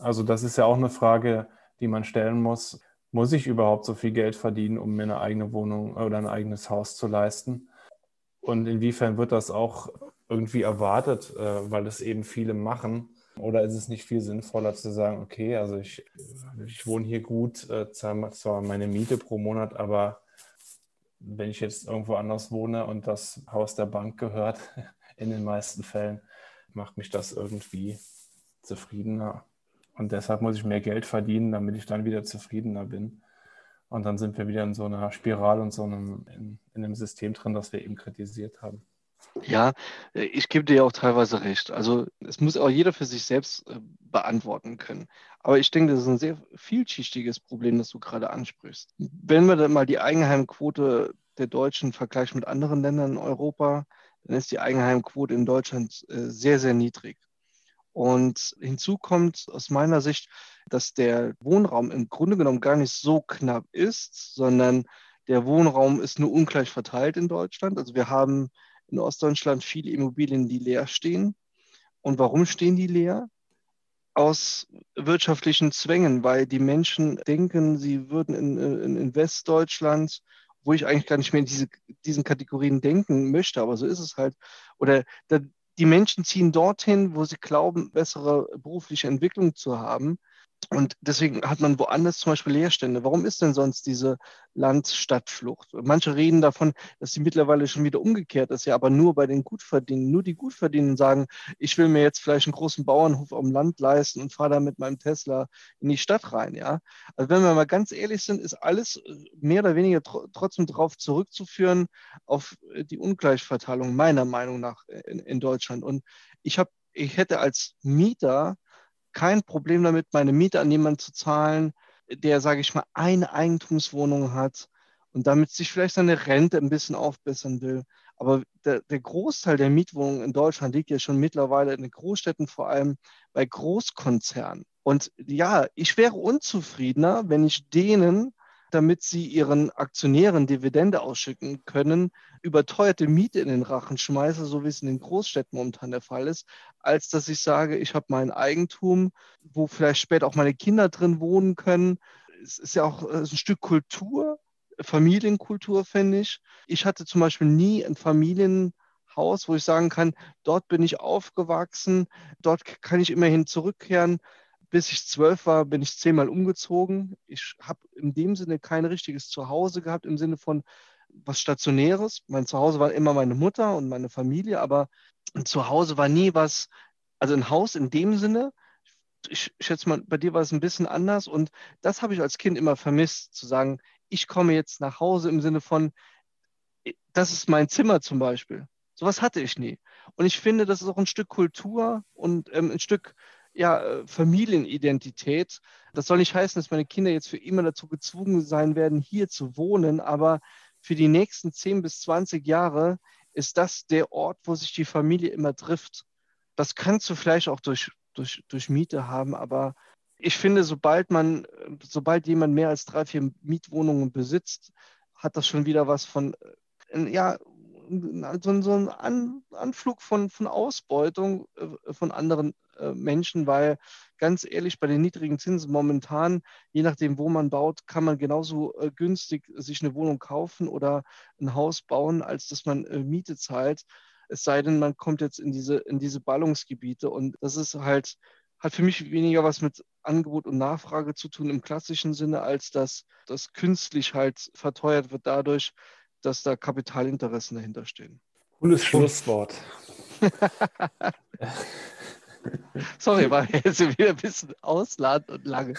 Speaker 2: Also das ist ja auch eine Frage, die man stellen muss. Muss ich überhaupt so viel Geld verdienen, um mir eine eigene Wohnung oder ein eigenes Haus zu leisten? Und inwiefern wird das auch irgendwie erwartet, äh, weil es eben viele machen? Oder ist es nicht viel sinnvoller zu sagen, okay, also ich, ich wohne hier gut, äh, zahle zwar meine Miete pro Monat, aber wenn ich jetzt irgendwo anders wohne und das Haus der Bank gehört, <laughs> in den meisten Fällen, macht mich das irgendwie zufriedener. Und deshalb muss ich mehr Geld verdienen, damit ich dann wieder zufriedener bin. Und dann sind wir wieder in so einer Spirale und so einem, in, in einem System drin, das wir eben kritisiert haben.
Speaker 1: Ja, äh, ich gebe dir auch teilweise recht. Also es muss auch jeder für sich selbst äh, beantworten können. Aber ich denke, das ist ein sehr vielschichtiges Problem, das du gerade ansprichst. Wenn wir dann mal die Eigenheimquote der Deutschen vergleichen mit anderen Ländern in Europa, dann ist die Eigenheimquote in Deutschland äh, sehr, sehr niedrig. Und hinzu kommt aus meiner Sicht, dass der Wohnraum im Grunde genommen gar nicht so knapp ist, sondern der Wohnraum ist nur ungleich verteilt in Deutschland. Also wir haben in Ostdeutschland viele Immobilien, die leer stehen. Und warum stehen die leer? Aus wirtschaftlichen Zwängen, weil die Menschen denken, sie würden in, in, Westdeutschland, wo ich eigentlich gar nicht mehr in diese, diesen Kategorien denken möchte, aber so ist es halt. Oder da, die Menschen ziehen dorthin, wo sie glauben, bessere berufliche Entwicklung zu haben. Und deswegen hat man woanders zum Beispiel Leerstände. Warum ist denn sonst diese Land-Stadt-Flucht? Manche reden davon, dass sie mittlerweile schon wieder umgekehrt ist, ja, aber nur bei den Gutverdienenden. Nur die Gutverdienenden sagen, ich will mir jetzt vielleicht einen großen Bauernhof am Land leisten und fahre da mit meinem Tesla in die Stadt rein, ja. Also wenn wir mal ganz ehrlich sind, ist alles mehr oder weniger tr trotzdem darauf zurückzuführen, auf die Ungleichverteilung, meiner Meinung nach, in, in Deutschland. Und ich habe, ich hätte als Mieter kein Problem damit, meine Miete an jemanden zu zahlen, der, sage ich mal, eine Eigentumswohnung hat und damit sich vielleicht seine Rente ein bisschen aufbessern will. Aber der, der, Großteil der Mietwohnungen in Deutschland liegt ja schon mittlerweile in den Großstädten, vor allem bei Großkonzernen. Und ja, ich wäre unzufriedener, wenn ich denen damit sie ihren Aktionären Dividende ausschütten können, überteuerte Miete in den Rachen schmeiße, so wie es in den Großstädten momentan der Fall ist, als dass ich sage, ich habe mein Eigentum, wo vielleicht später auch meine Kinder drin wohnen können. Es ist ja auch äh, ein Stück Kultur, Familienkultur, finde ich. Ich hatte zum Beispiel nie ein Familienhaus, wo ich sagen kann, dort bin ich aufgewachsen, dort kann ich immerhin zurückkehren bis ich zwölf war, bin ich zehnmal umgezogen. Ich habe in dem Sinne kein richtiges Zuhause gehabt, im Sinne von was Stationäres. Mein Zuhause war immer meine Mutter und meine Familie, aber ein Zuhause war nie was, also ein Haus in dem Sinne. Ich schätze mal, bei dir war es ein bisschen anders und das habe ich als Kind immer vermisst, zu sagen, ich komme jetzt nach Hause im Sinne von, das ist mein Zimmer zum Beispiel. Sowas hatte ich nie. Und ich finde, das ist auch ein Stück Kultur und ähm, ein Stück ja, äh, Familienidentität. Das soll nicht heißen, dass meine Kinder jetzt für immer dazu gezwungen sein werden, hier zu wohnen, aber für die nächsten 10 bis 20 Jahre ist das der Ort, wo sich die Familie immer trifft. Das kannst du vielleicht auch durch, durch, durch Miete haben, aber ich finde, sobald man, sobald jemand mehr als drei, vier Mietwohnungen besitzt, hat das schon wieder was von, äh, ja, so, so ein An, Anflug von, von Ausbeutung äh, von anderen äh, Menschen, weil ganz ehrlich, bei den niedrigen Zinsen momentan, je nachdem, wo man baut, kann man genauso äh, günstig sich eine Wohnung kaufen oder ein Haus bauen, als dass man Miete zahlt. Es sei denn, man kommt jetzt in diese, in diese Ballungsgebiete und das ist halt, hat für mich weniger was mit Angebot und Nachfrage zu tun im klassischen Sinne, als dass das künstlich halt verteuert wird dadurch, dass da Kapitalinteressen dahinter stehen.
Speaker 2: Cooles Schlusswort. <laughs>
Speaker 1: Sorry, war jetzt wieder ein bisschen ausladend und lange.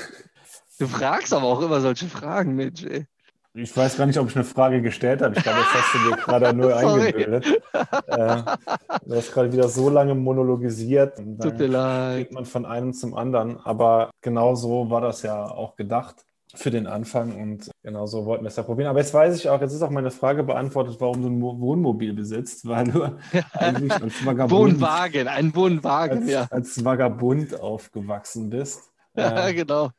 Speaker 1: Du fragst aber auch immer solche Fragen, Mensch, ey.
Speaker 2: Ich weiß gar nicht, ob ich eine Frage gestellt habe. Ich glaube, jetzt hast du dir gerade nur <laughs> eingebildet. Äh, du hast gerade wieder so lange monologisiert.
Speaker 1: Tut mir leid.
Speaker 2: Geht man von einem zum anderen. Aber genau so war das ja auch gedacht für den Anfang und genau so wollten wir es ja probieren. Aber jetzt weiß ich auch, jetzt ist auch meine Frage beantwortet, warum du ein Wohnmobil besitzt, <laughs> weil du
Speaker 1: eigentlich als Vagabund, Wohnwagen, ein Wohnwagen,
Speaker 2: als,
Speaker 1: ja.
Speaker 2: Als Vagabund aufgewachsen bist.
Speaker 1: Ja, äh, <laughs> genau.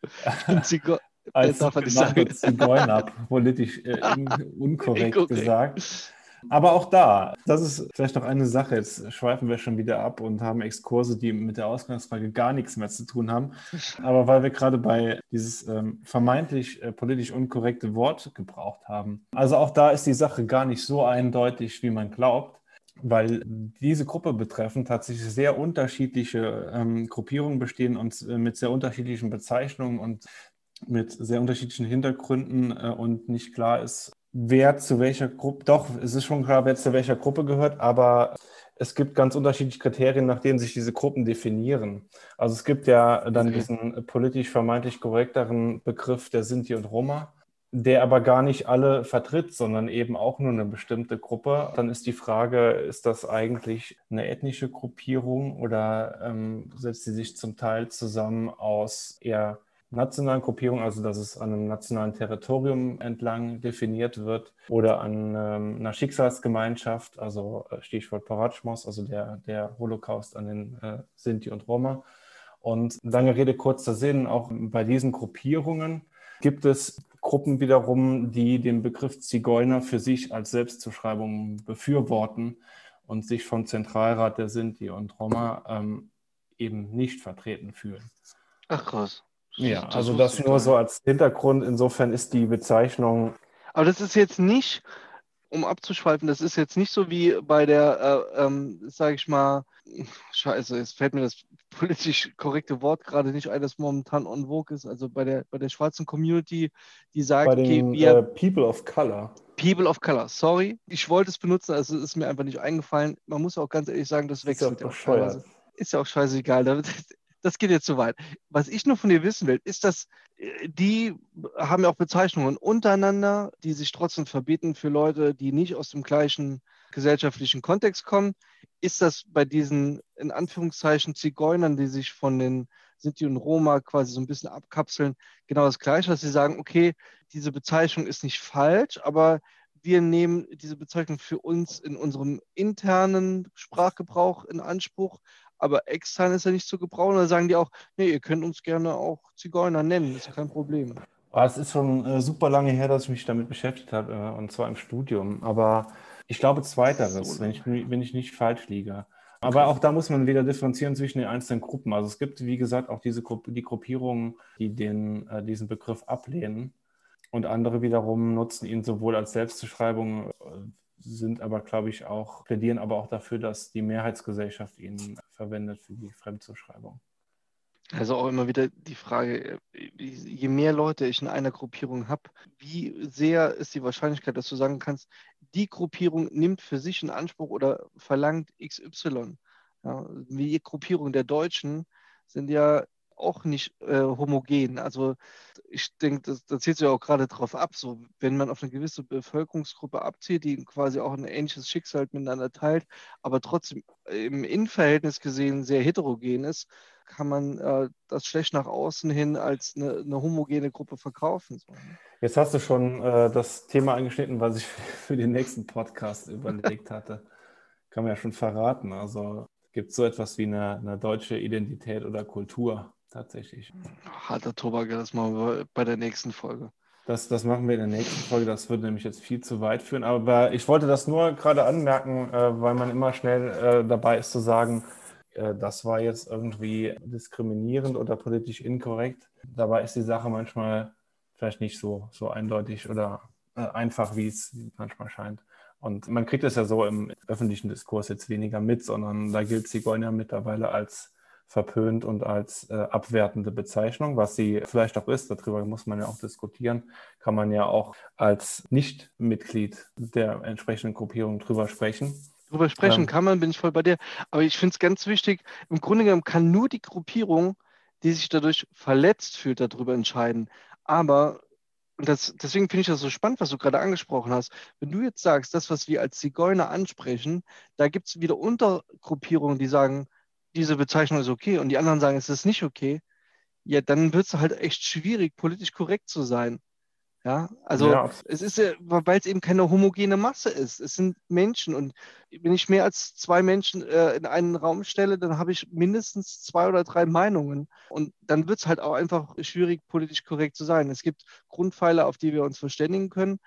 Speaker 2: Zigo <laughs> als man nicht sagen. Zigeuner, politisch äh, unkorrekt okay. gesagt. Aber auch da, das ist vielleicht noch eine Sache. Jetzt schweifen wir schon wieder ab und haben Exkurse, die mit der Ausgangsfrage gar nichts mehr zu tun haben. Aber weil wir gerade bei dieses ähm, vermeintlich äh, politisch unkorrekte Wort gebraucht haben. Also auch da ist die Sache gar nicht so eindeutig, wie man glaubt weil diese Gruppe betreffend tatsächlich sehr unterschiedliche ähm, Gruppierungen bestehen und äh, mit sehr unterschiedlichen Bezeichnungen und mit sehr unterschiedlichen Hintergründen äh, und nicht klar ist, wer zu welcher Gruppe, doch, es ist schon klar, wer zu welcher Gruppe gehört, aber es gibt ganz unterschiedliche Kriterien, nach denen sich diese Gruppen definieren. Also es gibt ja dann diesen politisch vermeintlich korrekteren Begriff der Sinti und Roma, der aber gar nicht alle vertritt, sondern eben auch nur eine bestimmte Gruppe. Dann ist die Frage, ist das eigentlich eine ethnische Gruppierung oder ähm, setzt sie sich zum Teil zusammen aus eher nationalen Gruppierung, also dass es an einem nationalen Territorium entlang definiert wird oder an ähm, einer Schicksalsgemeinschaft, also äh, Stichwort Parachmos, also der, der Holocaust an den äh, Sinti und Roma. Und lange Rede, kurzer Sinn, auch bei diesen Gruppierungen gibt es Gruppen wiederum, die den Begriff Zigeuner für sich als Selbstzuschreibung befürworten und sich vom Zentralrat der Sinti und Roma ähm, eben nicht vertreten fühlen.
Speaker 1: Ach krass.
Speaker 2: Ja, das also das nur so als Hintergrund. Insofern ist die Bezeichnung.
Speaker 1: Aber das ist jetzt nicht, um abzuschweifen, das ist jetzt nicht so wie bei der, äh, ähm, sage ich mal, <laughs> scheiße, es fällt mir das <laughs> politisch korrekte Wort gerade nicht ein, das momentan on vogue ist. Also bei der, bei der schwarzen Community, die sagt,
Speaker 2: bei den, okay, wir, äh, People of Color.
Speaker 1: People of Color, sorry. Ich wollte es benutzen, also es ist mir einfach nicht eingefallen. Man muss auch ganz ehrlich sagen, das wechselt
Speaker 2: ist ja auch,
Speaker 1: ist ja auch scheißegal. Das geht jetzt zu weit. Was ich nur von dir wissen will, ist, dass äh, die haben ja auch Bezeichnungen untereinander, die sich trotzdem verbieten für Leute, die nicht aus dem gleichen gesellschaftlichen Kontext kommen. Ist das bei diesen, in Anführungszeichen, Zigeunern, die sich von den Sinti und Roma quasi so ein bisschen abkapseln, genau das Gleiche, dass sie sagen, okay, diese Bezeichnung ist nicht falsch, aber wir nehmen diese Bezeichnung für uns in unserem internen Sprachgebrauch in Anspruch, aber extern ist er nicht zu gebrauchen. Da sagen die auch, nee, ihr könnt uns gerne auch Zigeuner nennen, ist kein Problem.
Speaker 2: Es ist schon äh, super lange her, dass ich mich damit beschäftigt habe, äh, und zwar im Studium. Aber ich glaube zweiteres, so wenn, ich, wenn ich nicht falsch liege. Aber okay. auch da muss man wieder differenzieren zwischen den einzelnen Gruppen. Also es gibt, wie gesagt, auch diese Gru die Gruppierungen, die den, äh, diesen Begriff ablehnen. Und andere wiederum nutzen ihn sowohl als Selbstbeschreibung, äh, sind aber, glaube ich, auch, plädieren aber auch dafür, dass die Mehrheitsgesellschaft ihn verwendet für die Fremdzuschreibung.
Speaker 1: Also auch immer wieder die Frage, je mehr Leute ich in einer Gruppierung habe, wie sehr ist die Wahrscheinlichkeit, dass du sagen kannst, die Gruppierung nimmt für sich in Anspruch oder verlangt XY. Ja, die Gruppierung der Deutschen sind ja auch nicht äh, homogen. Also ich denke, das, das zielt sich ja auch gerade darauf ab, so wenn man auf eine gewisse Bevölkerungsgruppe abzieht, die quasi auch ein ähnliches Schicksal miteinander teilt, aber trotzdem im Innenverhältnis gesehen sehr heterogen ist, kann man äh, das schlecht nach außen hin als eine, eine homogene Gruppe verkaufen. So. Ne?
Speaker 2: Jetzt hast du schon äh, das Thema angeschnitten, was ich <laughs> für den nächsten Podcast überlegt hatte. Kann man ja schon verraten. Also gibt es so etwas wie eine, eine deutsche Identität oder Kultur tatsächlich.
Speaker 1: Harter Tobak, das machen wir bei der nächsten Folge.
Speaker 2: Das, das machen wir in der nächsten Folge. Das würde nämlich jetzt viel zu weit führen. Aber ich wollte das nur gerade anmerken, äh, weil man immer schnell äh, dabei ist zu sagen, äh, das war jetzt irgendwie diskriminierend oder politisch inkorrekt. Dabei ist die Sache manchmal vielleicht nicht so, so eindeutig oder einfach, wie es manchmal scheint. Und man kriegt es ja so im öffentlichen Diskurs jetzt weniger mit, sondern da gilt Zigeuner mittlerweile als verpönt und als äh, abwertende Bezeichnung, was sie vielleicht auch ist, darüber muss man ja auch diskutieren, kann man ja auch als Nicht-Mitglied der entsprechenden Gruppierung drüber sprechen.
Speaker 1: Drüber sprechen ähm, kann man, bin ich voll bei dir. Aber ich finde es ganz wichtig, im Grunde genommen kann nur die Gruppierung, die sich dadurch verletzt fühlt, darüber entscheiden. Aber und das, deswegen finde ich das so spannend, was du gerade angesprochen hast. Wenn du jetzt sagst, das, was wir als Zigeuner ansprechen, da gibt es wieder Untergruppierungen, die sagen, diese Bezeichnung ist okay und die anderen sagen, es ist nicht okay, ja, dann wird es halt echt schwierig, politisch korrekt zu sein. Ja, also ja. es ist ja, weil es eben keine homogene Masse ist. Es sind Menschen und wenn ich mehr als zwei Menschen äh, in einen Raum stelle, dann habe ich mindestens zwei oder drei Meinungen. Und dann wird es halt auch einfach schwierig, politisch korrekt zu sein. Es gibt Grundpfeiler, auf die wir uns verständigen können.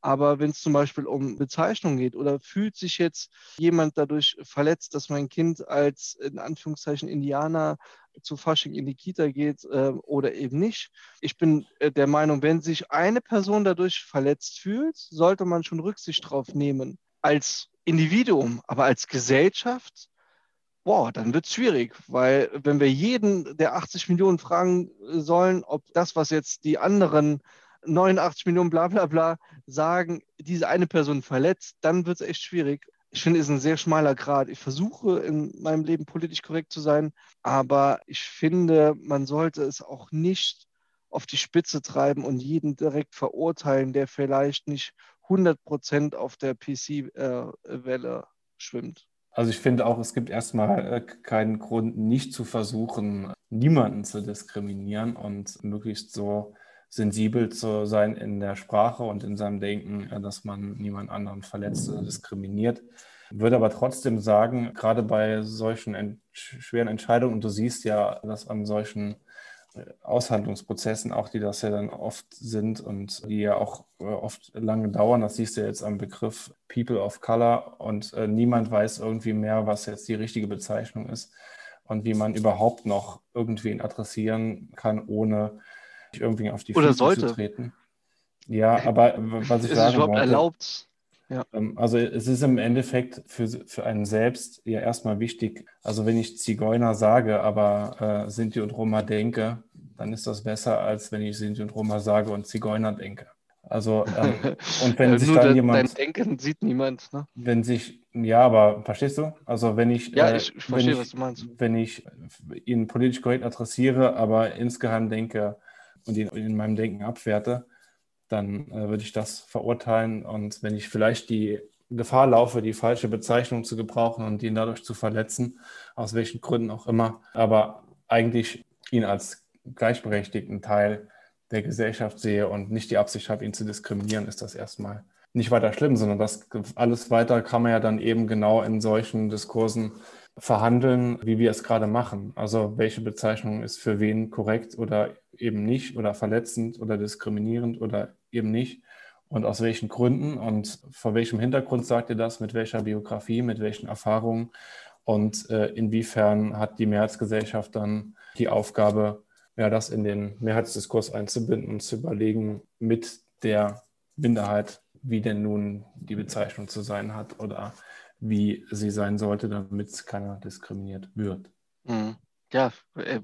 Speaker 1: Aber wenn es zum Beispiel um Bezeichnungen geht oder fühlt sich jetzt jemand dadurch verletzt, dass mein Kind als in Anführungszeichen Indianer zu Fasching in die Kita geht äh, oder eben nicht. Ich bin äh, der Meinung, wenn sich eine Person dadurch verletzt fühlt, sollte man schon Rücksicht drauf nehmen. Als Individuum, aber als Gesellschaft, boah, dann wird es schwierig, weil wenn wir jeden der 80 Millionen fragen sollen, ob das, was jetzt die anderen 89 Millionen bla bla bla sagen, diese eine Person verletzt, dann wird es echt schwierig. Ich finde, es ist ein sehr schmaler Grad. Ich versuche in meinem Leben politisch korrekt zu sein, aber ich finde, man sollte es auch nicht auf die Spitze treiben und jeden direkt verurteilen, der vielleicht nicht 100 Prozent auf der PC-Welle äh, schwimmt.
Speaker 2: Also ich finde auch, es gibt erstmal äh, keinen Grund, nicht zu versuchen, niemanden zu diskriminieren und möglichst so sensibel zu sein in der Sprache und in seinem Denken, äh, dass man niemand anderen verletzt oder diskriminiert. Würde aber trotzdem sagen, gerade bei solchen ent schweren Entscheidungen, und du siehst ja, dass an solchen Aushandlungsprozessen, auch die das ja dann oft sind und die ja auch äh, oft lange dauern. Das siehst du jetzt am Begriff People of Color und äh, niemand weiß irgendwie mehr, was jetzt die richtige Bezeichnung ist und wie man überhaupt noch irgendwen adressieren kann, ohne irgendwie auf die
Speaker 1: Oder Füße sollte.
Speaker 2: zu treten. Ja, aber was ich
Speaker 1: ist
Speaker 2: sagen
Speaker 1: es überhaupt
Speaker 2: wollte,
Speaker 1: erlaubt?
Speaker 2: Ja. Ähm, also es ist im Endeffekt für, für einen selbst ja erstmal wichtig. Also wenn ich Zigeuner sage, aber äh, Sinti und Roma denke, dann ist das besser, als wenn ich Sinti und Roma sage und Zigeuner denke. Also ähm, <laughs> und wenn sich dann jemand.
Speaker 1: Dein Denken sieht niemand, ne?
Speaker 2: Wenn sich, ja, aber verstehst du? Also wenn ich.
Speaker 1: Ja, ich, ich verstehe, ich, was du meinst.
Speaker 2: Wenn ich ihn politisch korrekt adressiere, aber insgeheim denke und ihn in meinem Denken abwerte, dann äh, würde ich das verurteilen. Und wenn ich vielleicht die Gefahr laufe, die falsche Bezeichnung zu gebrauchen und ihn dadurch zu verletzen, aus welchen Gründen auch immer, aber eigentlich ihn als gleichberechtigten Teil der Gesellschaft sehe und nicht die Absicht habe, ihn zu diskriminieren, ist das erstmal nicht weiter schlimm, sondern das alles weiter kann man ja dann eben genau in solchen Diskursen verhandeln, wie wir es gerade machen. Also welche Bezeichnung ist für wen korrekt oder eben nicht oder verletzend oder diskriminierend oder eben nicht und aus welchen Gründen und vor welchem Hintergrund sagt ihr das, mit welcher Biografie, mit welchen Erfahrungen und äh, inwiefern hat die Mehrheitsgesellschaft dann die Aufgabe, ja, das in den Mehrheitsdiskurs einzubinden und zu überlegen mit der Minderheit, wie denn nun die Bezeichnung zu sein hat oder wie sie sein sollte, damit keiner diskriminiert wird.
Speaker 1: Mhm. Ja, äh,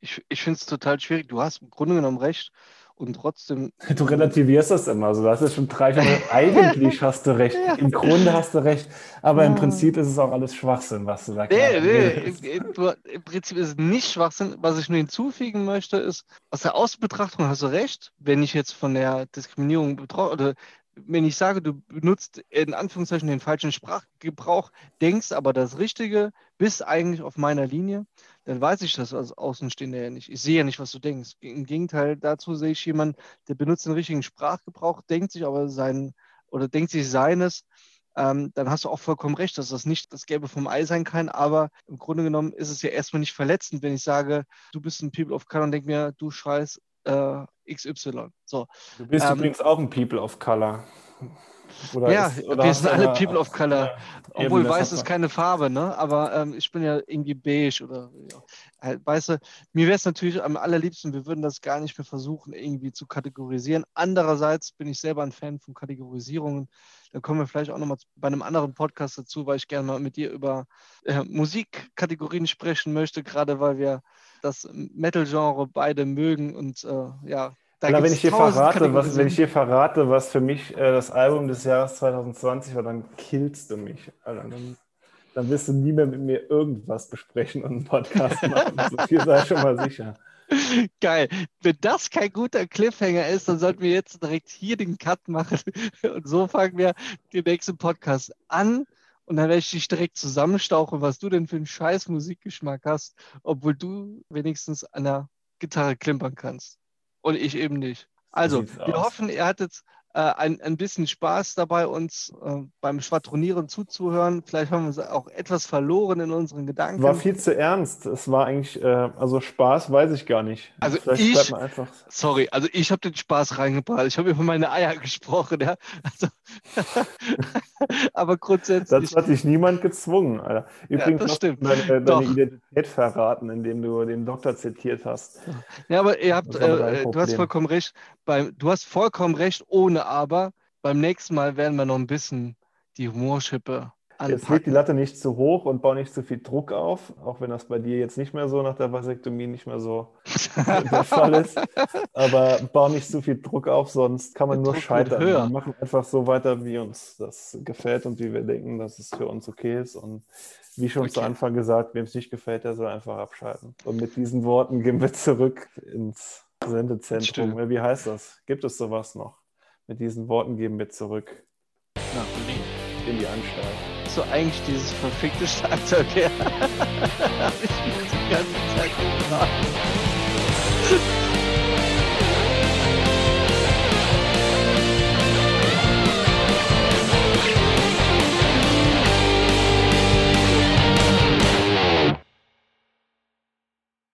Speaker 1: ich, ich finde es total schwierig. Du hast im Grunde genommen recht und trotzdem. <laughs>
Speaker 2: Du relativierst das immer so. Du hast es schon drei. <laughs> Eigentlich hast du recht. Im Grunde hast du recht. Aber im Prinzip ist es auch alles Schwachsinn, was du sagst.
Speaker 1: Nee, nee. Im, Im, Prinzip ist es nicht Schwachsinn. Was ich nur hinzufügen möchte, ist, aus der Außenbetrachtung hast du recht. Wenn ich jetzt von der Diskriminierung betroffen oder wenn ich sage, du benutzt in Anführungszeichen den falschen Sprachgebrauch, denkst aber das Richtige, bist eigentlich auf meiner Linie, dann weiß ich das als Außenstehender ja nicht. Ich sehe ja nicht, was du denkst. Im Gegenteil, dazu sehe ich jemanden, der benutzt den richtigen Sprachgebrauch, denkt sich aber sein oder denkt sich seines. Ähm, dann hast du auch vollkommen recht, dass das nicht das Gelbe vom Ei sein kann, aber im Grunde genommen ist es ja erstmal nicht verletzend, wenn ich sage, du bist ein People of Color und denk mir, du schreist äh, XY. So.
Speaker 2: Du bist ähm, übrigens auch ein People of Color.
Speaker 1: Oder ja, ist, oder wir sind alle People of Color. Ja, Obwohl weiß ist keine Farbe, ne? Aber ähm, ich bin ja irgendwie beige oder ja. Halt, weißt du, mir wäre es natürlich am allerliebsten, wir würden das gar nicht mehr versuchen, irgendwie zu kategorisieren. Andererseits bin ich selber ein Fan von Kategorisierungen. Da kommen wir vielleicht auch nochmal bei einem anderen Podcast dazu, weil ich gerne mal mit dir über äh, Musikkategorien sprechen möchte, gerade weil wir das Metal-Genre beide mögen und äh, ja,
Speaker 2: da Na, wenn ich, hier verrate, was, wenn ich hier verrate, was für mich äh, das Album des Jahres 2020 war, dann killst du mich. Alter. Dann, dann wirst du nie mehr mit mir irgendwas besprechen und einen Podcast <laughs> machen. so viel sei schon mal sicher.
Speaker 1: Geil. Wenn das kein guter Cliffhanger ist, dann sollten wir jetzt direkt hier den Cut machen. <laughs> Und so fangen wir den nächsten Podcast an. Und dann werde ich dich direkt zusammenstauchen, was du denn für einen scheiß Musikgeschmack hast, obwohl du wenigstens an der Gitarre klimpern kannst und ich eben nicht. Also, wir aus. hoffen, ihr hattet äh, ein, ein bisschen Spaß dabei, uns äh, beim Schwadronieren zuzuhören. Vielleicht haben wir uns auch etwas verloren in unseren Gedanken.
Speaker 2: War viel zu ernst. Es war eigentlich, äh, also Spaß weiß ich gar nicht.
Speaker 1: Also Vielleicht ich, einfach... sorry, also ich habe den Spaß reingebracht. Ich habe über meine Eier gesprochen. Ja? Also, <laughs> aber grundsätzlich.
Speaker 2: Das hat dich niemand gezwungen. Alter. Übrigens ja, hast du deine, deine Identität verraten, indem du den Doktor zitiert hast.
Speaker 1: Ja, aber ihr habt, äh, du hast vollkommen recht. Bei, du hast vollkommen recht, ohne aber beim nächsten Mal werden wir noch ein bisschen die Humorschippe
Speaker 2: anpacken. Jetzt leg die Latte nicht zu hoch und bau nicht zu viel Druck auf, auch wenn das bei dir jetzt nicht mehr so nach der Vasektomie nicht mehr so <laughs> der Fall ist. Aber bau nicht zu viel Druck auf, sonst kann man der nur Druck scheitern. Wir machen einfach so weiter, wie uns das gefällt und wie wir denken, dass es für uns okay ist. Und wie schon okay. zu Anfang gesagt, wem es nicht gefällt, der soll einfach abschalten. Und mit diesen Worten gehen wir zurück ins Sendezentrum. Wie heißt das? Gibt es sowas noch? Mit diesen Worten geben wir zurück
Speaker 1: nach Berlin.
Speaker 2: In die Anstalt.
Speaker 1: So eigentlich dieses verfickte Schlagzeug her. <laughs> Habe ich mir die ganze Zeit gefragt.